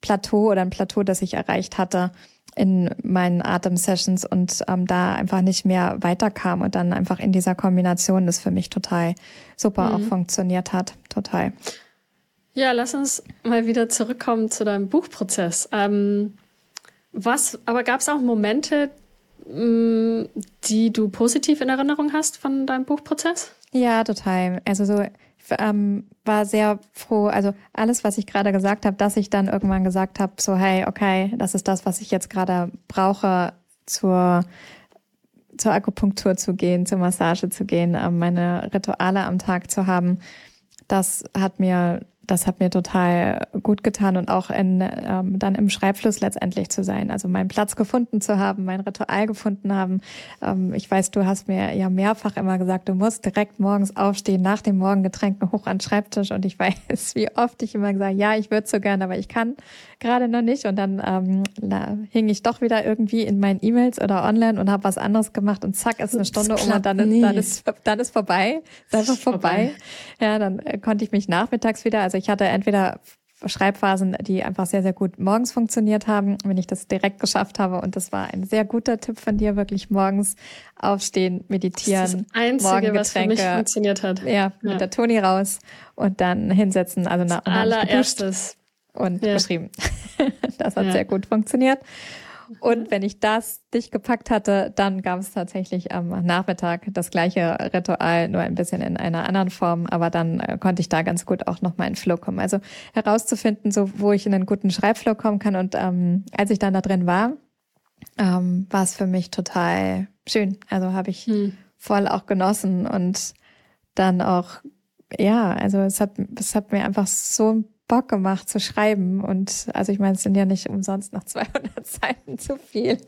Plateau oder ein Plateau, das ich erreicht hatte in meinen Atem-Sessions und ähm, da einfach nicht mehr weiterkam und dann einfach in dieser Kombination das für mich total super mhm. auch funktioniert hat. Total. Ja, lass uns mal wieder zurückkommen zu deinem Buchprozess. Ähm, was, aber gab es auch Momente, mh, mm, die du positiv in Erinnerung hast von deinem Buchprozess? Ja, total. Also so ähm, war sehr froh. Also alles, was ich gerade gesagt habe, dass ich dann irgendwann gesagt habe, so hey, okay, das ist das, was ich jetzt gerade brauche zur zur Akupunktur zu gehen, zur Massage zu gehen, ähm, meine Rituale am Tag zu haben. Das hat mir das hat mir total gut getan und auch in, ähm, dann im Schreibfluss letztendlich zu sein. Also meinen Platz gefunden zu haben, mein Ritual gefunden haben. Ähm, ich weiß, du hast mir ja mehrfach immer gesagt, du musst direkt morgens aufstehen, nach dem Morgengetränken hoch an den Schreibtisch. Und ich (laughs) weiß, wie oft ich immer gesagt, ja, ich würde so gern, aber ich kann gerade noch nicht. Und dann ähm, na, hing ich doch wieder irgendwie in meinen E-Mails oder online und habe was anderes gemacht und zack, ist eine Stunde um und dann ist, dann ist, dann ist vorbei. Ist einfach vorbei. Ja, dann äh, konnte ich mich nachmittags wieder, also ich hatte entweder Schreibphasen, die einfach sehr, sehr gut morgens funktioniert haben, wenn ich das direkt geschafft habe. Und das war ein sehr guter Tipp von dir, wirklich morgens aufstehen, meditieren. Das ist das Einzige, was für mich funktioniert hat. Ja, ja. mit der Toni raus und dann hinsetzen. Also das allererstes. Und ja. geschrieben. (laughs) das hat ja. sehr gut funktioniert. Und wenn ich das dicht gepackt hatte, dann gab es tatsächlich am Nachmittag das gleiche Ritual, nur ein bisschen in einer anderen Form. Aber dann äh, konnte ich da ganz gut auch nochmal in Flow kommen. Also herauszufinden, so wo ich in einen guten Schreibflow kommen kann. Und ähm, als ich dann da drin war, ähm, war es für mich total schön. Also habe ich hm. voll auch genossen und dann auch ja, also es hat, es hat mir einfach so Bock gemacht zu schreiben. Und also ich meine, es sind ja nicht umsonst noch (laughs) 200 Seiten zu viel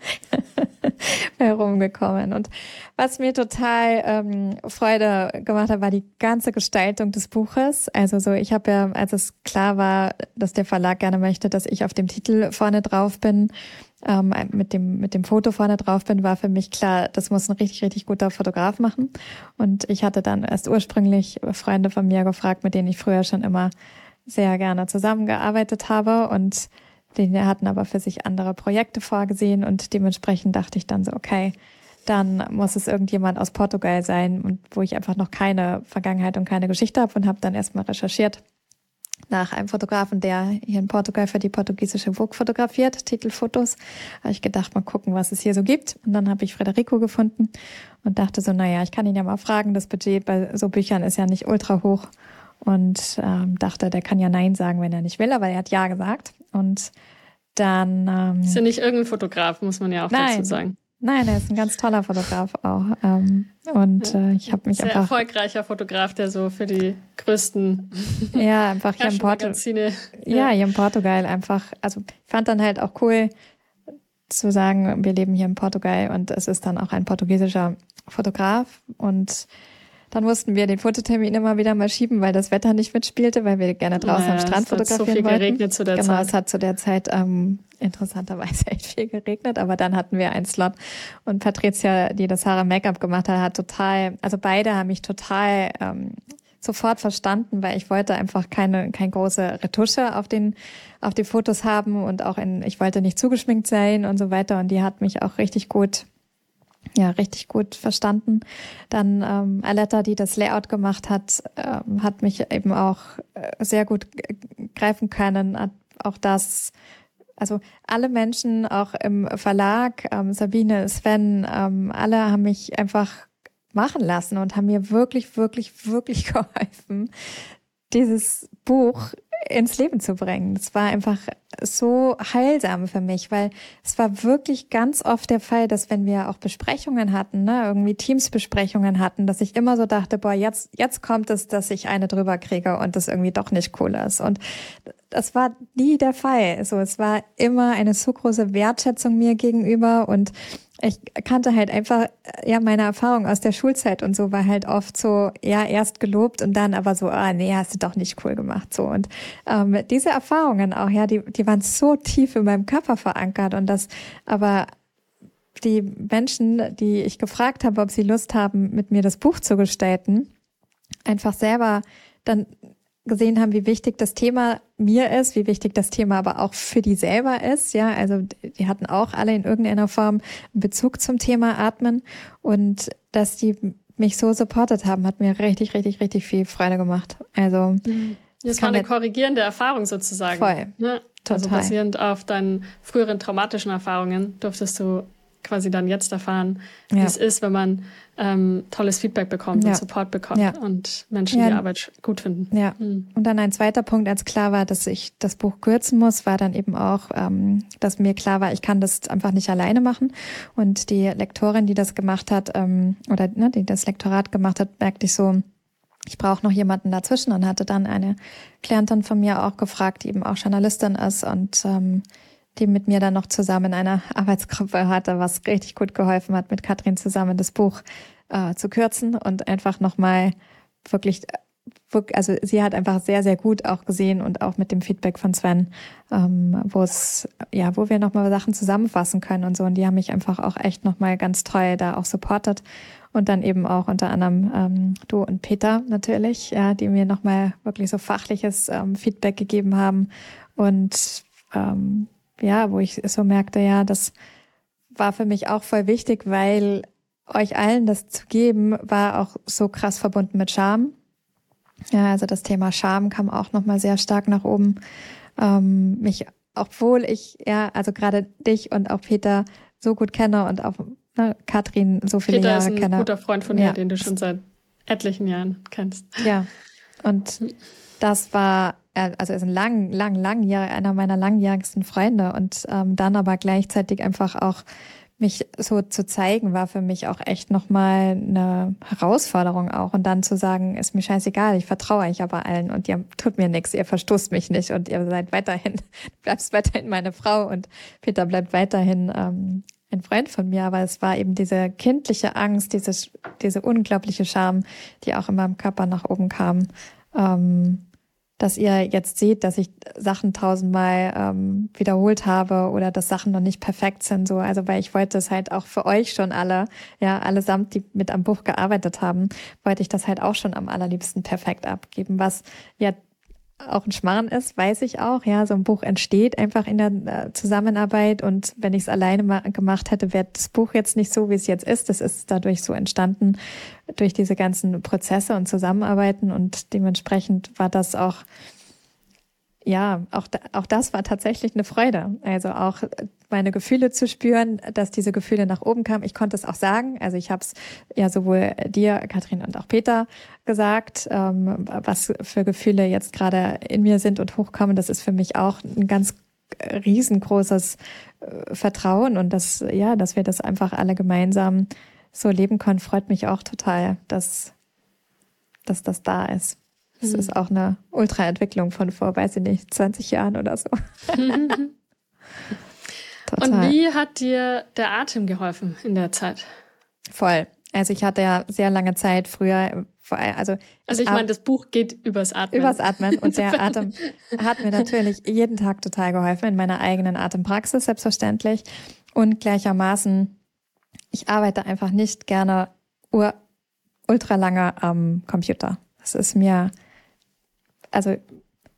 (laughs) herumgekommen. Und was mir total ähm, Freude gemacht hat, war die ganze Gestaltung des Buches. Also so, ich habe ja, als es klar war, dass der Verlag gerne möchte, dass ich auf dem Titel vorne drauf bin, ähm, mit dem mit dem Foto vorne drauf bin, war für mich klar, das muss ein richtig richtig guter Fotograf machen. Und ich hatte dann erst ursprünglich Freunde von mir gefragt, mit denen ich früher schon immer sehr gerne zusammengearbeitet habe und die hatten aber für sich andere Projekte vorgesehen und dementsprechend dachte ich dann so, okay, dann muss es irgendjemand aus Portugal sein und wo ich einfach noch keine Vergangenheit und keine Geschichte habe und habe dann erstmal recherchiert nach einem Fotografen, der hier in Portugal für die portugiesische Vogue fotografiert, Titelfotos. Habe ich gedacht, mal gucken, was es hier so gibt. Und dann habe ich Frederico gefunden und dachte so, naja, ich kann ihn ja mal fragen. Das Budget bei so Büchern ist ja nicht ultra hoch und ähm, dachte, der kann ja Nein sagen, wenn er nicht will, aber er hat Ja gesagt. Und dann. Ähm, ist ja nicht irgendein Fotograf, muss man ja auch nein, dazu sagen. Nein, er ist ein ganz toller Fotograf auch. Ähm, und äh, ich habe mich Sehr einfach. erfolgreicher Fotograf, der so für die größten. (laughs) Ja, einfach hier in Portugal. Ja. ja, hier in Portugal einfach. Also ich fand dann halt auch cool zu sagen, wir leben hier in Portugal und es ist dann auch ein portugiesischer Fotograf und dann mussten wir den Fototermin immer wieder mal schieben, weil das Wetter nicht mitspielte, weil wir gerne draußen naja, am Strand fotografieren wollten. Es hat so viel wollten. geregnet zu der genau, Zeit. Genau, es hat zu der Zeit ähm, interessanterweise (laughs) echt viel geregnet, aber dann hatten wir einen Slot und Patricia, die das Haare Make-up gemacht hat, hat total, also beide haben mich total ähm, sofort verstanden, weil ich wollte einfach keine, keine große Retusche auf den, auf die Fotos haben und auch in, ich wollte nicht zugeschminkt sein und so weiter und die hat mich auch richtig gut ja, richtig gut verstanden. Dann ähm, Aletta, die das Layout gemacht hat, ähm, hat mich eben auch äh, sehr gut greifen können. Auch das, also alle Menschen, auch im Verlag, ähm, Sabine, Sven, ähm, alle haben mich einfach machen lassen und haben mir wirklich, wirklich, wirklich (laughs) geholfen, dieses Buch ins Leben zu bringen. Es war einfach so heilsam für mich, weil es war wirklich ganz oft der Fall, dass wenn wir auch Besprechungen hatten, ne, irgendwie Teamsbesprechungen hatten, dass ich immer so dachte, boah, jetzt, jetzt kommt es, dass ich eine drüber kriege und das irgendwie doch nicht cool ist. Und das war nie der Fall. So, es war immer eine so große Wertschätzung mir gegenüber und ich kannte halt einfach, ja, meine Erfahrung aus der Schulzeit und so war halt oft so, ja, erst gelobt und dann aber so, ah, nee, hast du doch nicht cool gemacht, so. Und ähm, diese Erfahrungen auch, ja, die, die waren so tief in meinem Körper verankert und das, aber die Menschen, die ich gefragt habe, ob sie Lust haben, mit mir das Buch zu gestalten, einfach selber dann gesehen haben, wie wichtig das Thema mir ist, wie wichtig das Thema aber auch für die selber ist. Ja, also die hatten auch alle in irgendeiner Form einen Bezug zum Thema Atmen und dass die mich so supportet haben, hat mir richtig, richtig, richtig viel Freude gemacht. Also mhm. das war eine korrigierende Erfahrung sozusagen. Voll. Ne? Also basierend auf deinen früheren traumatischen Erfahrungen durftest du quasi dann jetzt erfahren, wie ja. es ist, wenn man ähm, tolles Feedback bekommt ja. und Support bekommt ja. und Menschen die Arbeit gut finden. Ja. Mhm. Und dann ein zweiter Punkt, als klar war, dass ich das Buch kürzen muss, war dann eben auch, ähm, dass mir klar war, ich kann das einfach nicht alleine machen. Und die Lektorin, die das gemacht hat, ähm, oder ne, die das Lektorat gemacht hat, merkte ich so, ich brauche noch jemanden dazwischen und hatte dann eine Klientin von mir auch gefragt, die eben auch Journalistin ist und ähm, die mit mir dann noch zusammen in einer Arbeitsgruppe hatte, was richtig gut geholfen hat, mit Katrin zusammen das Buch äh, zu kürzen und einfach nochmal wirklich also sie hat einfach sehr, sehr gut auch gesehen und auch mit dem Feedback von Sven, ähm, wo es, ja, wo wir nochmal Sachen zusammenfassen können und so. Und die haben mich einfach auch echt nochmal ganz toll da auch supportet. Und dann eben auch unter anderem ähm, du und Peter natürlich, ja, die mir nochmal wirklich so fachliches ähm, Feedback gegeben haben. Und ähm, ja, wo ich so merkte, ja, das war für mich auch voll wichtig, weil euch allen das zu geben, war auch so krass verbunden mit Scham. Ja, also das Thema Scham kam auch nochmal sehr stark nach oben. Ähm, mich, obwohl ich, ja, also gerade dich und auch Peter so gut kenne und auch ne, Katrin so viele Peter Jahre ist ein kenne. guter Freund von dir, den du schon seit etlichen Jahren kennst. Ja, und das war, also er ist ein lang, lang, lang Jahr, einer meiner langjährigsten Freunde und ähm, dann aber gleichzeitig einfach auch mich so zu zeigen, war für mich auch echt nochmal eine Herausforderung auch. Und dann zu sagen, ist mir scheißegal, ich vertraue euch aber allen und ihr tut mir nichts, ihr verstoßt mich nicht und ihr seid weiterhin, (laughs) bleibst weiterhin meine Frau und Peter bleibt weiterhin ähm, ein Freund von mir. Aber es war eben diese kindliche Angst, diese, diese unglaubliche Scham, die auch in meinem Körper nach oben kam. Ähm, dass ihr jetzt seht, dass ich Sachen tausendmal ähm, wiederholt habe oder dass Sachen noch nicht perfekt sind. So, also weil ich wollte es halt auch für euch schon alle, ja, allesamt, die mit am Buch gearbeitet haben, wollte ich das halt auch schon am allerliebsten perfekt abgeben, was ja auch ein Schmarrn ist, weiß ich auch. Ja, so ein Buch entsteht einfach in der äh, Zusammenarbeit und wenn ich es alleine gemacht hätte, wäre das Buch jetzt nicht so, wie es jetzt ist. Das ist dadurch so entstanden durch diese ganzen Prozesse und Zusammenarbeiten und dementsprechend war das auch ja, auch, auch das war tatsächlich eine Freude. Also auch meine Gefühle zu spüren, dass diese Gefühle nach oben kamen. Ich konnte es auch sagen. Also ich habe es ja sowohl dir, Kathrin und auch Peter gesagt, ähm, was für Gefühle jetzt gerade in mir sind und hochkommen. Das ist für mich auch ein ganz riesengroßes äh, Vertrauen und das, ja, dass wir das einfach alle gemeinsam so leben können, freut mich auch total, dass, dass das da ist. Das mhm. ist auch eine Ultraentwicklung von vor, weiß ich nicht, 20 Jahren oder so. (laughs) Und wie hat dir der Atem geholfen in der Zeit? Voll. Also ich hatte ja sehr lange Zeit früher, also also ich meine, das Buch geht übers Atmen. Übers Atmen und der Atem hat mir natürlich jeden Tag total geholfen in meiner eigenen Atempraxis selbstverständlich und gleichermaßen ich arbeite einfach nicht gerne ultra lange am Computer. Das ist mir also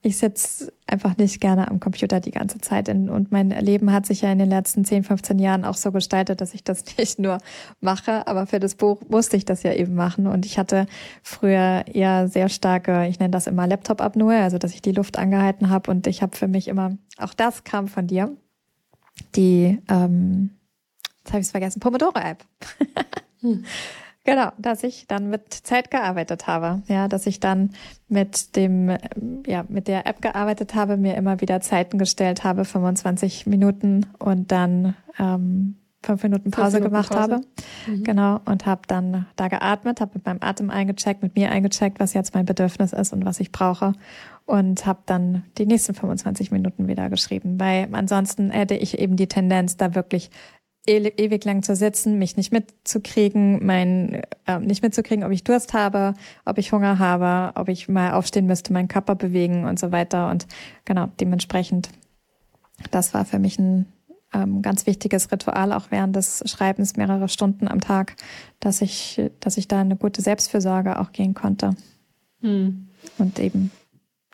ich sitze einfach nicht gerne am Computer die ganze Zeit in, und mein Leben hat sich ja in den letzten 10, 15 Jahren auch so gestaltet, dass ich das (laughs) nicht nur mache, aber für das Buch musste ich das ja eben machen und ich hatte früher eher sehr starke, ich nenne das immer Laptop-Apnoe, also dass ich die Luft angehalten habe und ich habe für mich immer, auch das kam von dir, die, ähm, jetzt habe ich es vergessen, Pomodoro-App. hm. (laughs) Genau, dass ich dann mit Zeit gearbeitet habe. Ja, dass ich dann mit dem, ja, mit der App gearbeitet habe, mir immer wieder Zeiten gestellt habe, 25 Minuten und dann ähm, fünf Minuten Pause Minuten gemacht Pause. habe. Mhm. Genau, und habe dann da geatmet, habe mit meinem Atem eingecheckt, mit mir eingecheckt, was jetzt mein Bedürfnis ist und was ich brauche. Und habe dann die nächsten 25 Minuten wieder geschrieben, weil ansonsten hätte ich eben die Tendenz, da wirklich ewig lang zu sitzen, mich nicht mitzukriegen, mein äh, nicht mitzukriegen, ob ich Durst habe, ob ich Hunger habe, ob ich mal aufstehen müsste, meinen Körper bewegen und so weiter. Und genau, dementsprechend, das war für mich ein ähm, ganz wichtiges Ritual, auch während des Schreibens mehrere Stunden am Tag, dass ich, dass ich da eine gute Selbstfürsorge auch gehen konnte. Hm. Und eben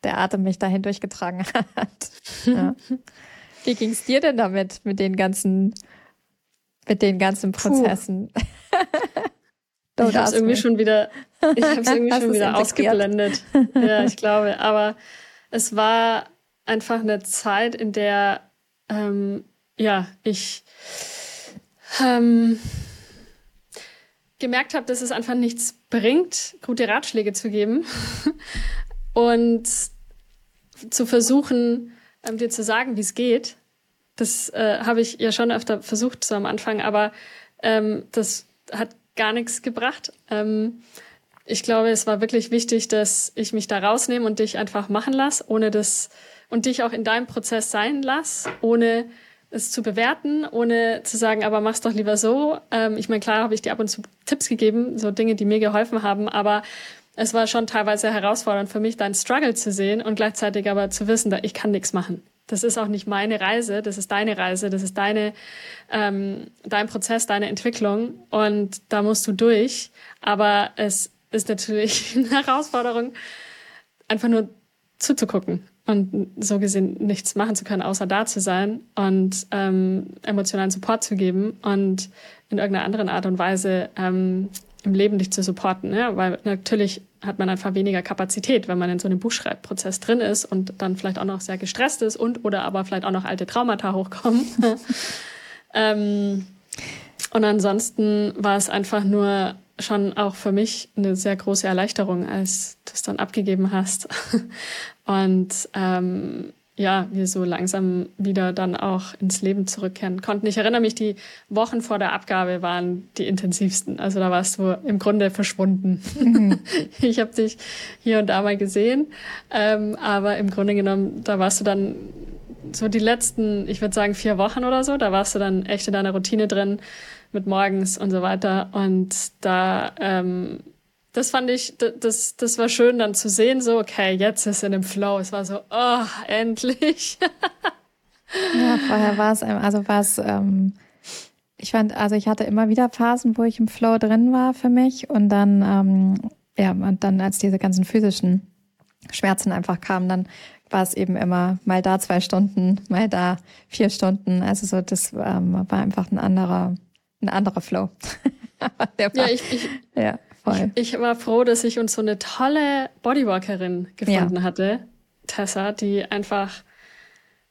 der Atem mich dahin durchgetragen (laughs) hat. ja. (laughs) Wie ging es dir denn damit, mit den ganzen mit den ganzen Prozessen. (laughs) ich habe es irgendwie schon wieder, ich habe (laughs) irgendwie schon wieder ausgeblendet. Ja, ich glaube. Aber es war einfach eine Zeit, in der ähm, ja ich ähm, gemerkt habe, dass es einfach nichts bringt, gute Ratschläge zu geben (laughs) und zu versuchen, ähm, dir zu sagen, wie es geht das äh, habe ich ja schon öfter versucht so am Anfang, aber ähm, das hat gar nichts gebracht. Ähm, ich glaube, es war wirklich wichtig, dass ich mich da rausnehme und dich einfach machen lasse, ohne das und dich auch in deinem Prozess sein lasse, ohne es zu bewerten, ohne zu sagen, aber mach's doch lieber so. Ähm, ich meine, klar habe ich dir ab und zu Tipps gegeben, so Dinge, die mir geholfen haben, aber es war schon teilweise herausfordernd für mich, deinen Struggle zu sehen und gleichzeitig aber zu wissen, dass ich kann nichts machen. Das ist auch nicht meine Reise, das ist deine Reise, das ist deine, ähm, dein Prozess, deine Entwicklung und da musst du durch. Aber es ist natürlich (laughs) eine Herausforderung, einfach nur zuzugucken und so gesehen nichts machen zu können, außer da zu sein und ähm, emotionalen Support zu geben und in irgendeiner anderen Art und Weise ähm, im Leben dich zu supporten. Ja? Weil natürlich hat man einfach weniger Kapazität, wenn man in so einem Buchschreibprozess drin ist und dann vielleicht auch noch sehr gestresst ist und oder aber vielleicht auch noch alte Traumata hochkommen. (laughs) ähm, und ansonsten war es einfach nur schon auch für mich eine sehr große Erleichterung, als du es dann abgegeben hast. (laughs) Und ähm, ja, wir so langsam wieder dann auch ins Leben zurückkehren konnten. Ich erinnere mich, die Wochen vor der Abgabe waren die intensivsten. Also da warst du im Grunde verschwunden. Mhm. (laughs) Ich habe dich hier und da mal gesehen, ähm, aber im Grunde genommen, da warst du dann so die letzten, ich würde sagen vier Wochen oder so, da warst du dann echt in deiner Routine drin mit morgens und so weiter. Und da ähm, das fand ich, das, das war schön dann zu sehen, so, okay, jetzt ist in dem Flow. Es war so, oh, endlich. (laughs) ja, vorher war es, also war es, ähm, ich fand, also ich hatte immer wieder Phasen, wo ich im Flow drin war für mich und dann, ähm, ja, und dann als diese ganzen physischen Schmerzen einfach kamen, dann war es eben immer mal da zwei Stunden, mal da vier Stunden. Also so, das ähm, war einfach ein anderer, ein anderer Flow. (laughs) ja, ich, ich, ja. Voll. Ich, ich war froh, dass ich uns so eine tolle Bodyworkerin gefunden ja. hatte, Tessa, die einfach,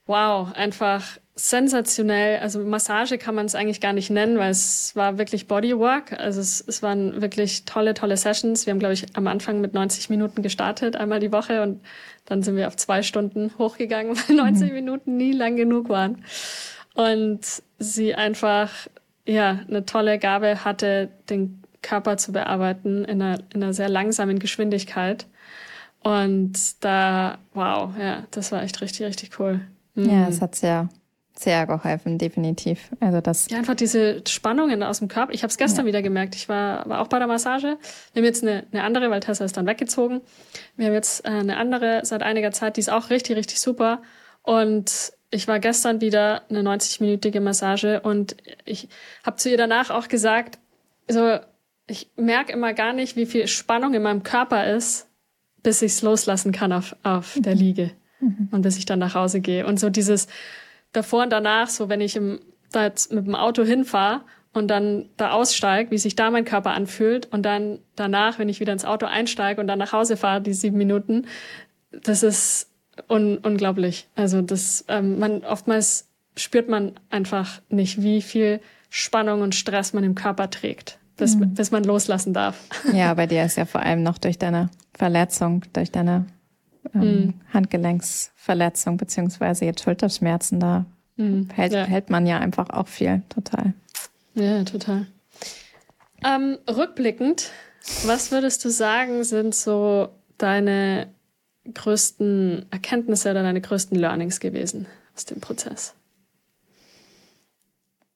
wow, einfach sensationell. Also Massage kann man es eigentlich gar nicht nennen, weil es war wirklich Bodywork. Also es, es waren wirklich tolle, tolle Sessions. Wir haben, glaube ich, am Anfang mit 90 Minuten gestartet, einmal die Woche und dann sind wir auf zwei Stunden hochgegangen, (laughs) weil 90 mhm. Minuten nie lang genug waren. Und sie einfach, ja, eine tolle Gabe hatte, den Körper zu bearbeiten in einer, in einer sehr langsamen Geschwindigkeit. Und da, wow, ja, das war echt richtig, richtig cool. Mhm. Ja, es hat sehr, sehr geholfen, definitiv. Also das. Ja, einfach diese Spannungen aus dem Körper. Ich habe es gestern ja. wieder gemerkt. Ich war, war auch bei der Massage. Wir haben jetzt eine, eine andere, weil Tessa ist dann weggezogen. Wir haben jetzt äh, eine andere seit einiger Zeit, die ist auch richtig, richtig super. Und ich war gestern wieder eine 90-minütige Massage und ich habe zu ihr danach auch gesagt, so ich merke immer gar nicht, wie viel Spannung in meinem Körper ist, bis ich es loslassen kann auf, auf der Liege mhm. und bis ich dann nach Hause gehe. Und so dieses davor und danach, so wenn ich im, da jetzt mit dem Auto hinfahre und dann da aussteige, wie sich da mein Körper anfühlt und dann danach, wenn ich wieder ins Auto einsteige und dann nach Hause fahre, die sieben Minuten, das ist un unglaublich. Also das, ähm, man oftmals spürt man einfach nicht, wie viel Spannung und Stress man im Körper trägt bis, mhm. bis man loslassen darf. (laughs) Ja, bei dir ist ja vor allem noch durch deine Verletzung, durch deine ähm, mhm. Handgelenksverletzung beziehungsweise jetzt Schulterschmerzen, da mhm. hält, ja. hält man ja einfach auch viel, total. Ja, total. Ähm, rückblickend, was würdest du sagen, sind so deine größten Erkenntnisse oder deine größten Learnings gewesen aus dem Prozess?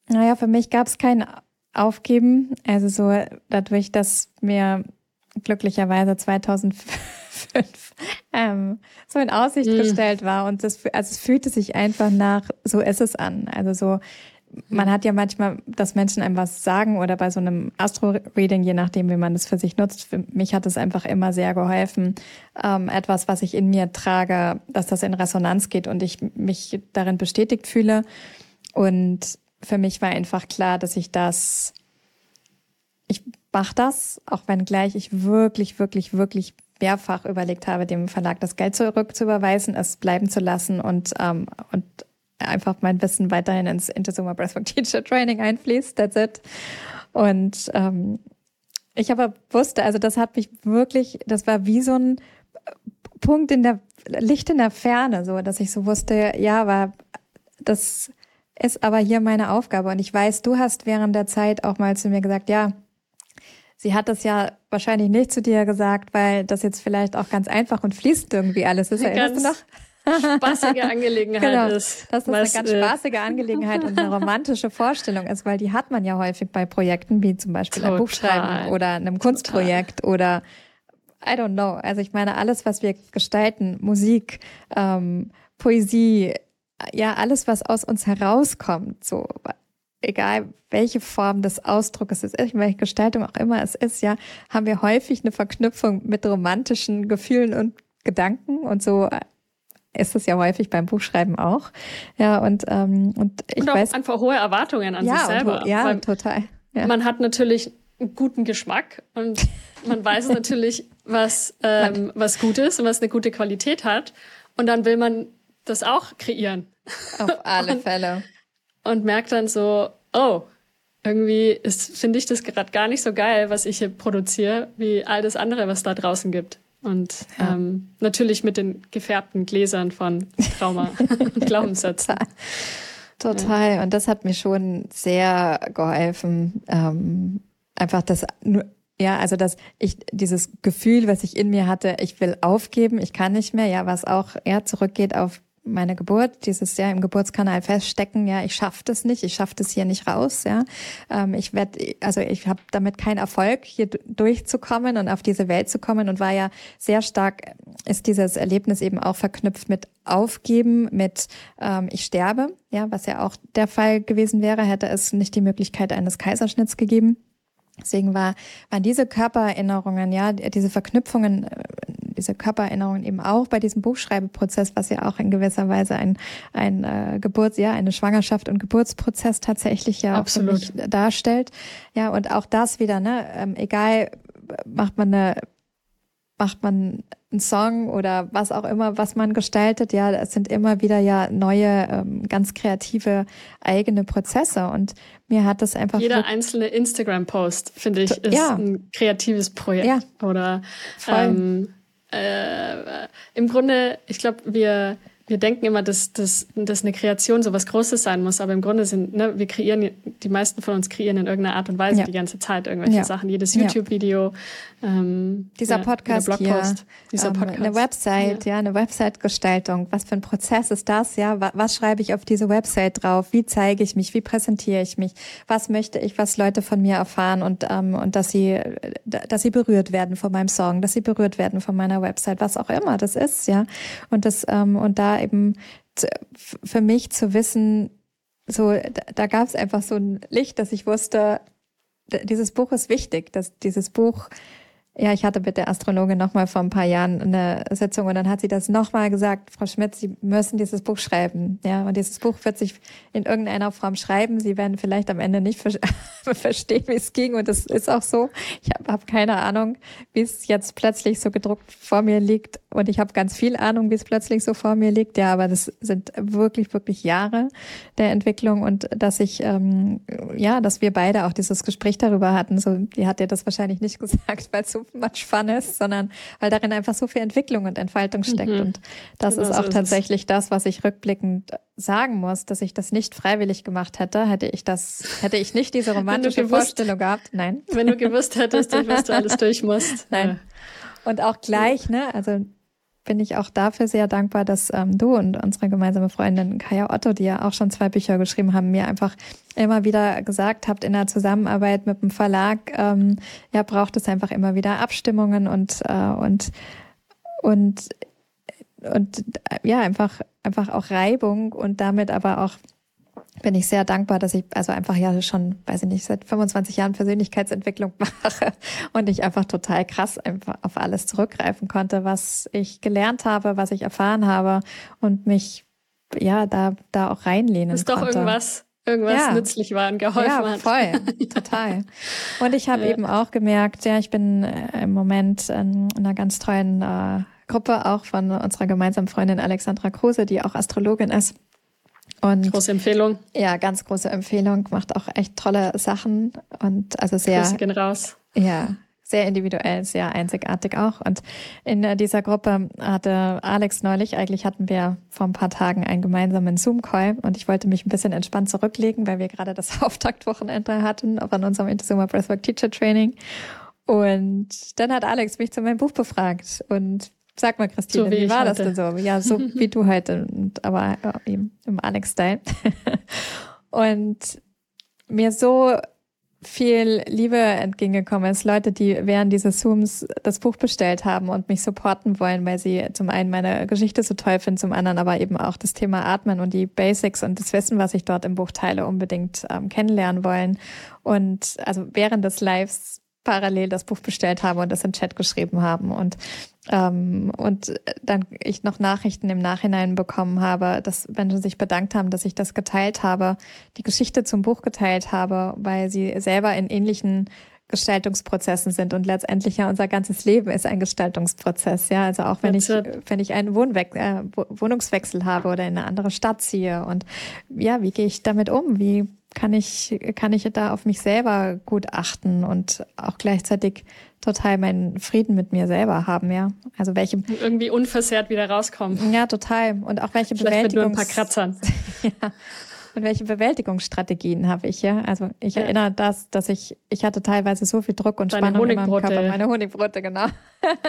Naja, für mich gab es keinen aufgeben. Also so dadurch, dass mir glücklicherweise 2005 ähm, so in Aussicht mhm. gestellt war und das, also es fühlte sich einfach nach, so ist es an. Also so, man hat ja manchmal, dass Menschen einem was sagen oder bei so einem Astro-Reading, je nachdem, wie man das für sich nutzt. Für mich hat es einfach immer sehr geholfen, ähm, etwas, was ich in mir trage, dass das in Resonanz geht und ich mich darin bestätigt fühle. Und für mich war einfach klar, dass ich das, ich mache das, auch wenn gleich ich wirklich, wirklich, wirklich mehrfach überlegt habe, dem Verlag das Geld zurückzuüberweisen, es bleiben zu lassen und, ähm, und einfach mein Wissen weiterhin ins Intersuma Breathwork (laughs) Teacher Training einfließt. That's it. Und ähm, ich aber wusste, also das hat mich wirklich, das war wie so ein Punkt in der Licht in der Ferne, so dass ich so wusste, ja, aber das ist aber hier meine Aufgabe. Und ich weiß, du hast während der Zeit auch mal zu mir gesagt, ja, sie hat das ja wahrscheinlich nicht zu dir gesagt, weil das jetzt vielleicht auch ganz einfach und fließt irgendwie alles ist. Erinnerst du noch? spaßige (laughs) Angelegenheit genau, ist. Dass das eine ganz äh, spaßige Angelegenheit und eine romantische Vorstellung ist, weil die hat man ja häufig bei Projekten wie zum Beispiel total, ein Buch schreiben oder einem Kunstprojekt total. oder I don't know. Also ich meine, alles, was wir gestalten, Musik, ähm, Poesie, ja, alles, was aus uns herauskommt, so egal welche Form des Ausdrucks es ist, welche Gestaltung auch immer es ist, ja, haben wir häufig eine Verknüpfung mit romantischen Gefühlen und Gedanken und so ist es ja häufig beim Buchschreiben auch. Ja, und, ähm, und ich und auch weiß. einfach hohe Erwartungen an ja, sich selber. Und, ja, total. Ja. Man hat natürlich einen guten Geschmack und man weiß (laughs) natürlich, was, ähm, was gut ist und was eine gute Qualität hat. Und dann will man das auch kreieren. Auf alle und, Fälle. Und merkt dann so, oh, irgendwie finde ich das gerade gar nicht so geil, was ich hier produziere, wie all das andere, was da draußen gibt. Und ja. ähm, natürlich mit den gefärbten Gläsern von Trauma und (laughs) Glaubenssätzen. Total. Ja. Und das hat mir schon sehr geholfen. Ähm, einfach das ja, also dass ich dieses Gefühl, was ich in mir hatte, ich will aufgeben, ich kann nicht mehr, ja, was auch eher zurückgeht auf meine Geburt, dieses Jahr im Geburtskanal feststecken, ja, ich schaffe das nicht, ich schaffe das hier nicht raus, ja. Ähm, ich werde, also ich habe damit keinen Erfolg, hier durchzukommen und auf diese Welt zu kommen und war ja sehr stark, ist dieses Erlebnis eben auch verknüpft mit Aufgeben, mit ähm, ich sterbe, ja, was ja auch der Fall gewesen wäre, hätte es nicht die Möglichkeit eines Kaiserschnitts gegeben. Deswegen war, waren diese Körpererinnerungen, ja, diese Verknüpfungen, äh, diese Körpererinnerungen eben auch bei diesem Buchschreibeprozess, was ja auch in gewisser Weise ein, ein äh, Geburts, ja, eine Schwangerschaft und Geburtsprozess tatsächlich ja Absolut. darstellt. Ja, und auch das wieder, ne, ähm, egal, macht man eine macht man einen Song oder was auch immer, was man gestaltet, ja, es sind immer wieder ja neue, ähm, ganz kreative eigene Prozesse und mir hat das einfach. Jeder einzelne Instagram-Post, finde ich, ist ja. ein kreatives Projekt. Ja. Oder ähm, äh, im Grunde, ich glaube, wir wir denken immer, dass, dass, dass eine Kreation so was Großes sein muss, aber im Grunde sind, ne, wir kreieren, die meisten von uns kreieren in irgendeiner Art und Weise ja. die ganze Zeit irgendwelche ja. Sachen. Jedes YouTube-Video, ähm, dieser Podcast ja, hier, dieser ähm, Podcast. eine Website, ja. eine Website-Gestaltung. Was für ein Prozess ist das? Ja, was, was schreibe ich auf diese Website drauf? Wie zeige ich mich? Wie präsentiere ich mich? Was möchte ich, was Leute von mir erfahren und ähm, und dass sie, dass sie berührt werden von meinem Song, dass sie berührt werden von meiner Website, was auch immer das ist, ja. Und das ähm, und da eben für mich zu wissen, so, da, da gab es einfach so ein Licht, dass ich wusste, dieses Buch ist wichtig, dass dieses Buch ja, ich hatte mit der Astrologin noch mal vor ein paar Jahren eine Sitzung und dann hat sie das noch mal gesagt, Frau Schmidt, Sie müssen dieses Buch schreiben. Ja, und dieses Buch wird sich in irgendeiner Form schreiben. Sie werden vielleicht am Ende nicht (laughs) verstehen, wie es ging und das ist auch so. Ich habe hab keine Ahnung, wie es jetzt plötzlich so gedruckt vor mir liegt und ich habe ganz viel Ahnung, wie es plötzlich so vor mir liegt. Ja, aber das sind wirklich, wirklich Jahre der Entwicklung und dass ich, ähm, ja, dass wir beide auch dieses Gespräch darüber hatten. So, die hat dir das wahrscheinlich nicht (laughs) gesagt, weil so much fun ist, sondern weil darin einfach so viel Entwicklung und Entfaltung steckt. Mhm. Und das genau ist auch so tatsächlich ist das, was ich rückblickend sagen muss, dass ich das nicht freiwillig gemacht hätte, hätte ich das, hätte ich nicht diese (laughs) romantische gewusst, Vorstellung gehabt. Nein. Wenn du gewusst hättest, was du (laughs) alles durch musst. Nein. Und auch gleich, ne, also bin ich auch dafür sehr dankbar, dass ähm, du und unsere gemeinsame Freundin Kaya Otto, die ja auch schon zwei Bücher geschrieben haben, mir einfach immer wieder gesagt habt in der Zusammenarbeit mit dem Verlag, ähm, ja, braucht es einfach immer wieder Abstimmungen und äh, und und und ja einfach einfach auch Reibung und damit aber auch bin ich sehr dankbar, dass ich also einfach ja schon, weiß ich nicht, seit 25 Jahren Persönlichkeitsentwicklung (laughs) mache und ich einfach total krass einfach auf alles zurückgreifen konnte, was ich gelernt habe, was ich erfahren habe und mich ja da da auch reinlehnen ist konnte. Ist doch irgendwas irgendwas ja. nützlich war und geholfen ja, hat. voll, (laughs) total. Und ich habe ja. eben auch gemerkt, ja, ich bin äh, im Moment in einer ganz tollen äh, Gruppe auch von unserer gemeinsamen Freundin Alexandra Kruse, die auch Astrologin ist. Und große Empfehlung. Ja, ganz große Empfehlung. Macht auch echt tolle Sachen und also sehr. Grüße gehen raus. Ja, sehr individuell, sehr einzigartig auch. Und in äh, dieser Gruppe hatte Alex neulich, eigentlich hatten wir vor ein paar Tagen einen gemeinsamen Zoom-Call und ich wollte mich ein bisschen entspannt zurücklegen, weil wir gerade das (laughs) Auftaktwochenende hatten von unserem Intersuma Breathwork Teacher Training. Und dann hat Alex mich zu meinem Buch befragt und Sag mal, Christine, so wie, wie war das denn so? Ja, so (laughs) wie du heute, und, aber eben im Alex-Style. (laughs) und mir so viel Liebe entgegengekommen ist. Leute, die während dieses Zooms das Buch bestellt haben und mich supporten wollen, weil sie zum einen meine Geschichte so toll finden, zum anderen aber eben auch das Thema Atmen und die Basics und das Wissen, was ich dort im Buch teile, unbedingt ähm, kennenlernen wollen. Und also während des Lives parallel das Buch bestellt haben und das im Chat geschrieben haben und ähm, und dann ich noch Nachrichten im Nachhinein bekommen habe, dass Menschen sich bedankt haben, dass ich das geteilt habe, die Geschichte zum Buch geteilt habe, weil sie selber in ähnlichen Gestaltungsprozessen sind und letztendlich ja unser ganzes Leben ist ein Gestaltungsprozess. Ja, also auch wenn ich wenn ich einen Wohnwe äh, Wohnungswechsel habe oder in eine andere Stadt ziehe und ja, wie gehe ich damit um? Wie kann ich, kann ich da auf mich selber gut achten und auch gleichzeitig total meinen Frieden mit mir selber haben, ja. Also welche. Und irgendwie unversehrt wieder rauskommen. Ja, total. Und auch welche Vielleicht Bewältigungs... Mit nur ein paar Kratzern. (laughs) ja. Und welche Bewältigungsstrategien habe ich, ja? Also ich ja. erinnere das, dass ich, ich hatte teilweise so viel Druck und Deine Spannung in meinem Körper. Meine Honigbrote, genau.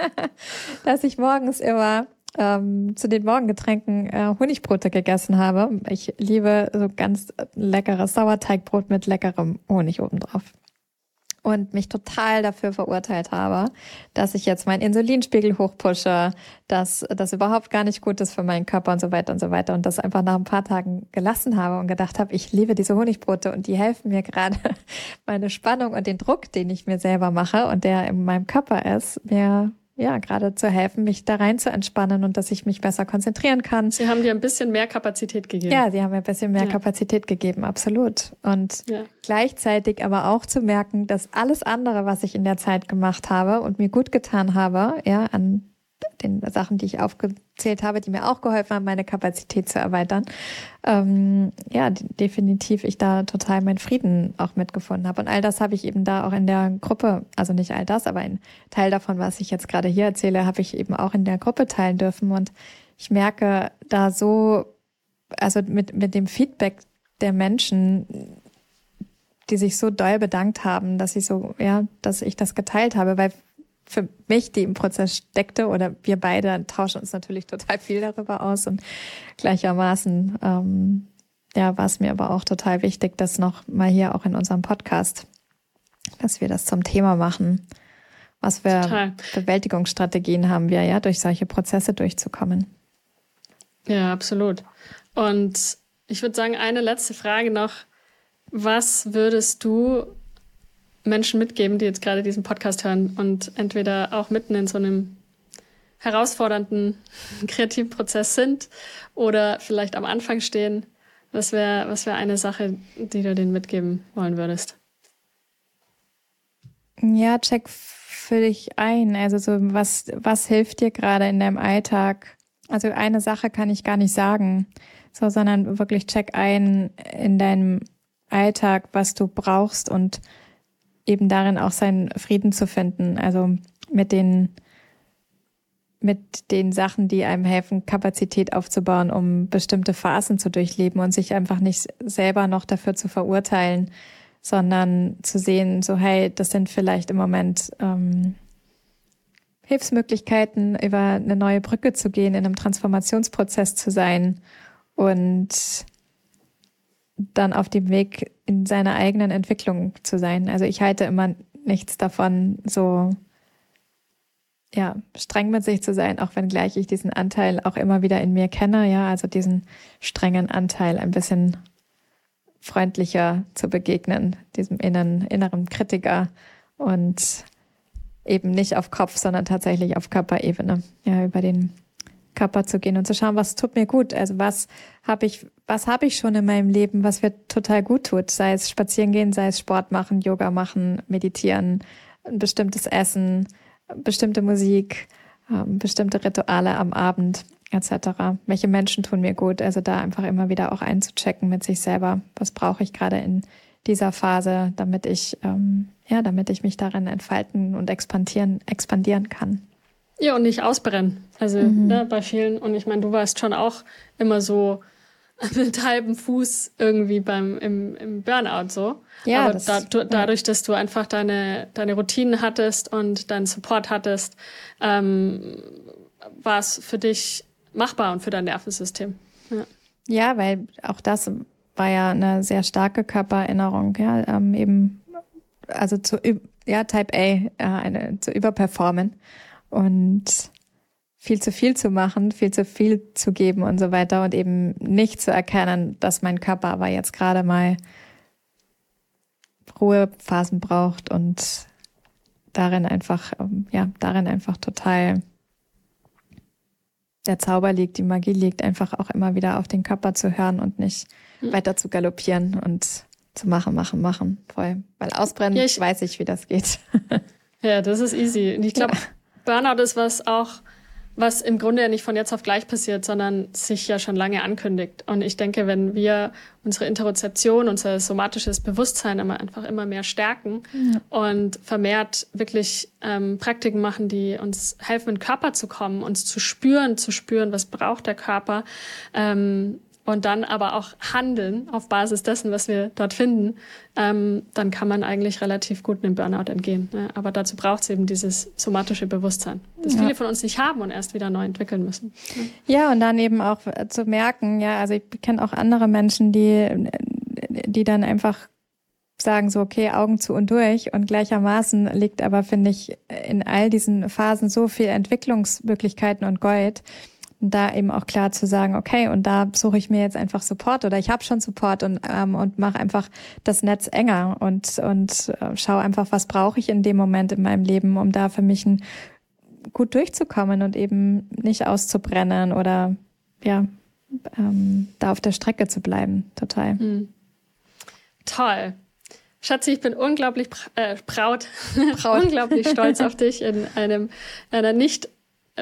(laughs) dass ich morgens immer ähm, zu den Morgengetränken äh, Honigbrote gegessen habe. Ich liebe so ganz leckeres Sauerteigbrot mit leckerem Honig obendrauf. Und mich total dafür verurteilt habe, dass ich jetzt meinen Insulinspiegel hochpushe, dass das überhaupt gar nicht gut ist für meinen Körper und so weiter und so weiter. Und das einfach nach ein paar Tagen gelassen habe und gedacht habe, ich liebe diese Honigbrote und die helfen mir gerade, (laughs) meine Spannung und den Druck, den ich mir selber mache und der in meinem Körper ist, mir ja, gerade zu helfen, mich da rein zu entspannen und dass ich mich besser konzentrieren kann. Sie haben dir ein bisschen mehr Kapazität gegeben. Ja, sie haben mir ein bisschen mehr ja. Kapazität gegeben, absolut. Und ja. gleichzeitig aber auch zu merken, dass alles andere, was ich in der Zeit gemacht habe und mir gut getan habe, ja, an den Sachen, die ich aufgezählt habe, die mir auch geholfen haben, meine Kapazität zu erweitern, ähm, ja, definitiv ich da total meinen Frieden auch mitgefunden habe. Und all das habe ich eben da auch in der Gruppe, also nicht all das, aber ein Teil davon, was ich jetzt gerade hier erzähle, habe ich eben auch in der Gruppe teilen dürfen. Und ich merke da so, also mit, mit dem Feedback der Menschen, die sich so doll bedankt haben, dass ich so, ja, dass ich das geteilt habe, weil für mich, die im Prozess steckte, oder wir beide tauschen uns natürlich total viel darüber aus und gleichermaßen ähm, ja, war es mir aber auch total wichtig, das noch mal hier auch in unserem Podcast, dass wir das zum Thema machen. Was für total. Bewältigungsstrategien haben wir, ja, durch solche Prozesse durchzukommen. Ja, absolut. Und ich würde sagen, eine letzte Frage noch. Was würdest du Menschen mitgeben, die jetzt gerade diesen Podcast hören und entweder auch mitten in so einem herausfordernden (laughs) kreativen Prozess sind oder vielleicht am Anfang stehen? Was wäre was wär eine Sache, die du denen mitgeben wollen würdest? Ja, check für dich ein. Also so, was, was hilft dir gerade in deinem Alltag? Also eine Sache kann ich gar nicht sagen, so, sondern wirklich check ein in deinem Alltag, was du brauchst und eben darin auch seinen Frieden zu finden. Also mit den, mit den Sachen, die einem helfen, Kapazität aufzubauen, um bestimmte Phasen zu durchleben und sich einfach nicht selber noch dafür zu verurteilen, sondern zu sehen, so hey, das sind vielleicht im Moment ähm, Hilfsmöglichkeiten, über eine neue Brücke zu gehen, in einem Transformationsprozess zu sein und dann auf dem Weg in seiner eigenen Entwicklung zu sein. Also ich halte immer nichts davon, so ja, streng mit sich zu sein, auch wenn gleich ich diesen Anteil auch immer wieder in mir kenne, ja, also diesen strengen Anteil ein bisschen freundlicher zu begegnen, diesem inneren, inneren Kritiker und eben nicht auf Kopf, sondern tatsächlich auf Körperebene, ja, über den Körper zu gehen und zu schauen, was tut mir gut, also was habe ich was habe ich schon in meinem Leben, was mir total gut tut? Sei es spazieren gehen, sei es Sport machen, Yoga machen, meditieren, ein bestimmtes Essen, bestimmte Musik, ähm, bestimmte Rituale am Abend etc. Welche Menschen tun mir gut? Also da einfach immer wieder auch einzuchecken mit sich selber. Was brauche ich gerade in dieser Phase, damit ich ähm, ja, damit ich mich darin entfalten und expandieren expandieren kann. Ja, und nicht ausbrennen. Also mhm. ne, bei vielen, und ich meine, du warst schon auch immer so (laughs) mit halbem Fuß irgendwie beim im, im Burnout so. Ja, Aber das, da, du, dadurch, dass du einfach deine, deine Routinen hattest und deinen Support hattest, ähm, war es für dich machbar und für dein Nervensystem. Ja. ja, weil auch das war ja eine sehr starke Körpererinnerung, ja, ähm, eben also zu, ja, Type A, äh, eine, zu überperformen und viel zu viel zu machen, viel zu viel zu geben und so weiter und eben nicht zu erkennen, dass mein Körper aber jetzt gerade mal Ruhephasen braucht und darin einfach, ähm, ja, darin einfach total der Zauber liegt, die Magie liegt, einfach auch immer wieder auf den Körper zu hören und nicht mhm. weiter zu galoppieren und zu machen, machen, machen. Voll. Weil ausbrennen, ja, ich, weiß ich, wie das geht. (laughs) ja, das ist easy. Und ich glaube, ja. Burnout ist was auch, was im Grunde ja nicht von jetzt auf gleich passiert, sondern sich ja schon lange ankündigt. Und ich denke, wenn wir unsere Interozeption, unser somatisches Bewusstsein immer einfach immer mehr stärken ja. und vermehrt wirklich ähm, Praktiken machen, die uns helfen, in den Körper zu kommen, uns zu spüren, zu spüren, was braucht der Körper, ähm, und dann aber auch handeln auf Basis dessen, was wir dort finden, ähm, dann kann man eigentlich relativ gut einem Burnout entgehen. Ne? Aber dazu braucht es eben dieses somatische Bewusstsein, das ja. viele von uns nicht haben und erst wieder neu entwickeln müssen. Ne? Ja, und dann eben auch zu merken, ja, also ich kenne auch andere Menschen, die, die dann einfach sagen so, okay, Augen zu und durch. Und gleichermaßen liegt aber, finde ich, in all diesen Phasen so viel Entwicklungsmöglichkeiten und Gold da eben auch klar zu sagen, okay, und da suche ich mir jetzt einfach Support oder ich habe schon Support und ähm, und mache einfach das Netz enger und und äh, schaue einfach, was brauche ich in dem Moment in meinem Leben, um da für mich ein, gut durchzukommen und eben nicht auszubrennen oder ja ähm, da auf der Strecke zu bleiben. Total. Mhm. Toll. Schatzi, ich bin unglaublich äh, proud, (laughs) unglaublich stolz (laughs) auf dich in einem einer nicht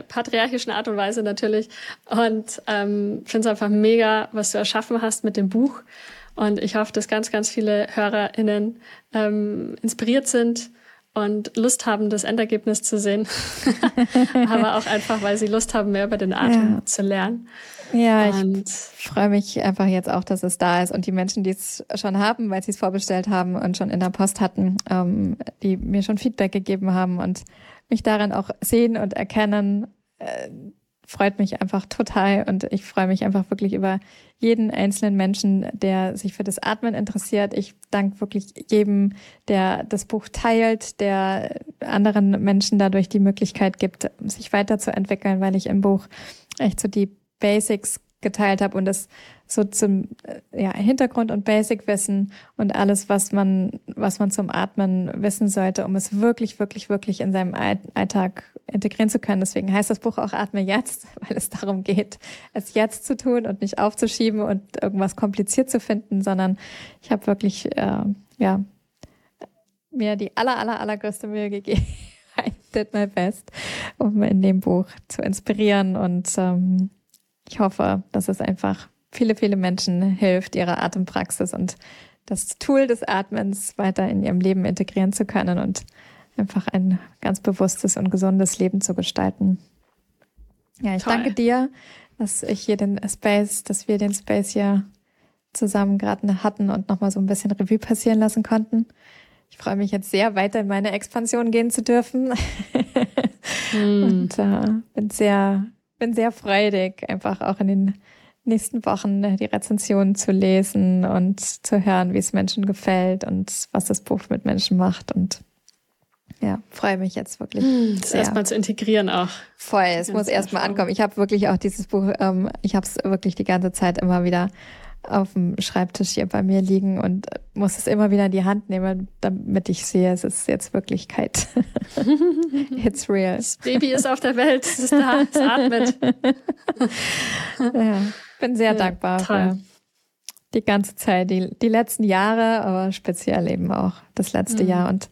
patriarchischen Art und Weise natürlich. Und ähm, finde es einfach mega, was du erschaffen hast mit dem Buch. Und ich hoffe, dass ganz, ganz viele HörerInnen ähm, inspiriert sind und Lust haben, das Endergebnis zu sehen. (laughs) Aber auch einfach, weil sie Lust haben, mehr über den Atem ja. zu lernen. Ja, und ich freue mich einfach jetzt auch, dass es da ist und die Menschen, die es schon haben, weil sie es vorbestellt haben und schon in der Post hatten, ähm, die mir schon Feedback gegeben haben und mich darin auch sehen und erkennen, äh, freut mich einfach total und ich freue mich einfach wirklich über jeden einzelnen Menschen, der sich für das Atmen interessiert. Ich danke wirklich jedem, der das Buch teilt, der anderen Menschen dadurch die Möglichkeit gibt, sich weiterzuentwickeln, weil ich im Buch echt so die Basics geteilt habe und das so zum äh, ja, Hintergrund und Basic-Wissen und alles, was man, was man zum Atmen wissen sollte, um es wirklich, wirklich, wirklich in seinem Alltag integrieren zu können. Deswegen heißt das Buch auch Atme jetzt, (laughs) weil es darum geht, es jetzt zu tun und nicht aufzuschieben und irgendwas kompliziert zu finden, sondern ich habe wirklich äh, ja mir die aller, aller, allergrößte Mühe gegeben. (laughs) I did my best, um in dem Buch zu inspirieren und ähm, ich hoffe, dass es einfach viele, viele Menschen hilft, ihre Atempraxis und das Tool des Atmens weiter in ihrem Leben integrieren zu können und einfach ein ganz bewusstes und gesundes Leben zu gestalten. Ja, ich Toll. danke dir, dass ich hier den Space, dass wir den Space hier zusammen gerade hatten und nochmal so ein bisschen Revue passieren lassen konnten. Ich freue mich jetzt sehr, weiter in meine Expansion gehen zu dürfen. mm. (laughs) Und äh, bin sehr, bin sehr freudig, einfach auch in den nächsten Wochen äh, die Rezensionen zu lesen und zu hören, wie es Menschen gefällt und was das Buch mit Menschen macht. Und ja, freue mich jetzt wirklich. Hm, das erstmal zu integrieren auch. Voll, es muss erstmal ankommen. Ich habe wirklich auch dieses Buch, ähm, ich habe es wirklich die ganze Zeit immer wieder auf dem Schreibtisch hier bei mir liegen und muss es immer wieder in die Hand nehmen, damit ich sehe, es ist jetzt Wirklichkeit. (laughs) It's real. Das Baby ist auf der Welt, es ist da, es atmet. (laughs) ja bin sehr ja, dankbar für die ganze Zeit, die, die letzten Jahre, aber speziell eben auch das letzte mhm. Jahr. Und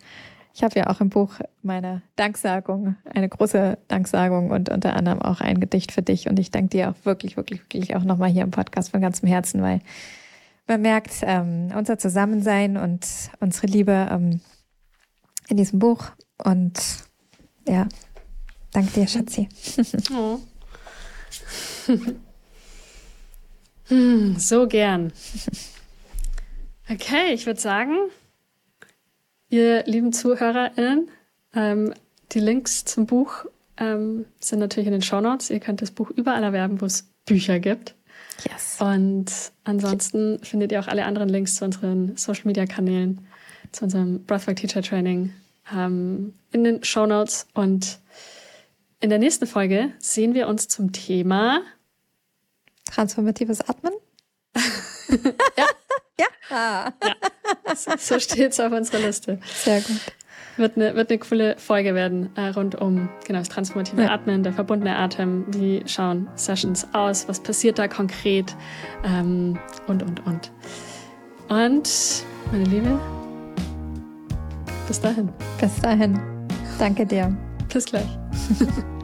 ich habe ja auch im Buch meine Danksagung, eine große Danksagung und unter anderem auch ein Gedicht für dich. Und ich danke dir auch wirklich, wirklich, wirklich auch nochmal hier im Podcast von ganzem Herzen, weil man merkt ähm, unser Zusammensein und unsere Liebe ähm, in diesem Buch. Und ja, danke dir, Schatzi. (laughs) Oh. Hm, so gern. Okay, ich würde sagen, ihr lieben ZuhörerInnen, ähm, die Links zum Buch ähm, sind natürlich in den Show Notes. Ihr könnt das Buch überall erwerben, wo es Bücher gibt. Yes. Und ansonsten findet ihr auch alle anderen Links zu unseren Social Media Kanälen zu unserem Breathwork Teacher Training ähm, in den Show Notes. Und in der nächsten Folge sehen wir uns zum Thema Transformatives Atmen. (laughs) ja. (laughs) ja. Ah. ja. So steht es auf unserer Liste. Sehr gut. Wird eine, wird eine coole Folge werden äh, rund um genau das transformative ja. Atmen, der verbundene Atem. Wie schauen Sessions aus? Was passiert da konkret? Ähm, und, und, und. Und, meine Liebe, bis dahin. Bis dahin. Danke dir. Bis gleich. (laughs)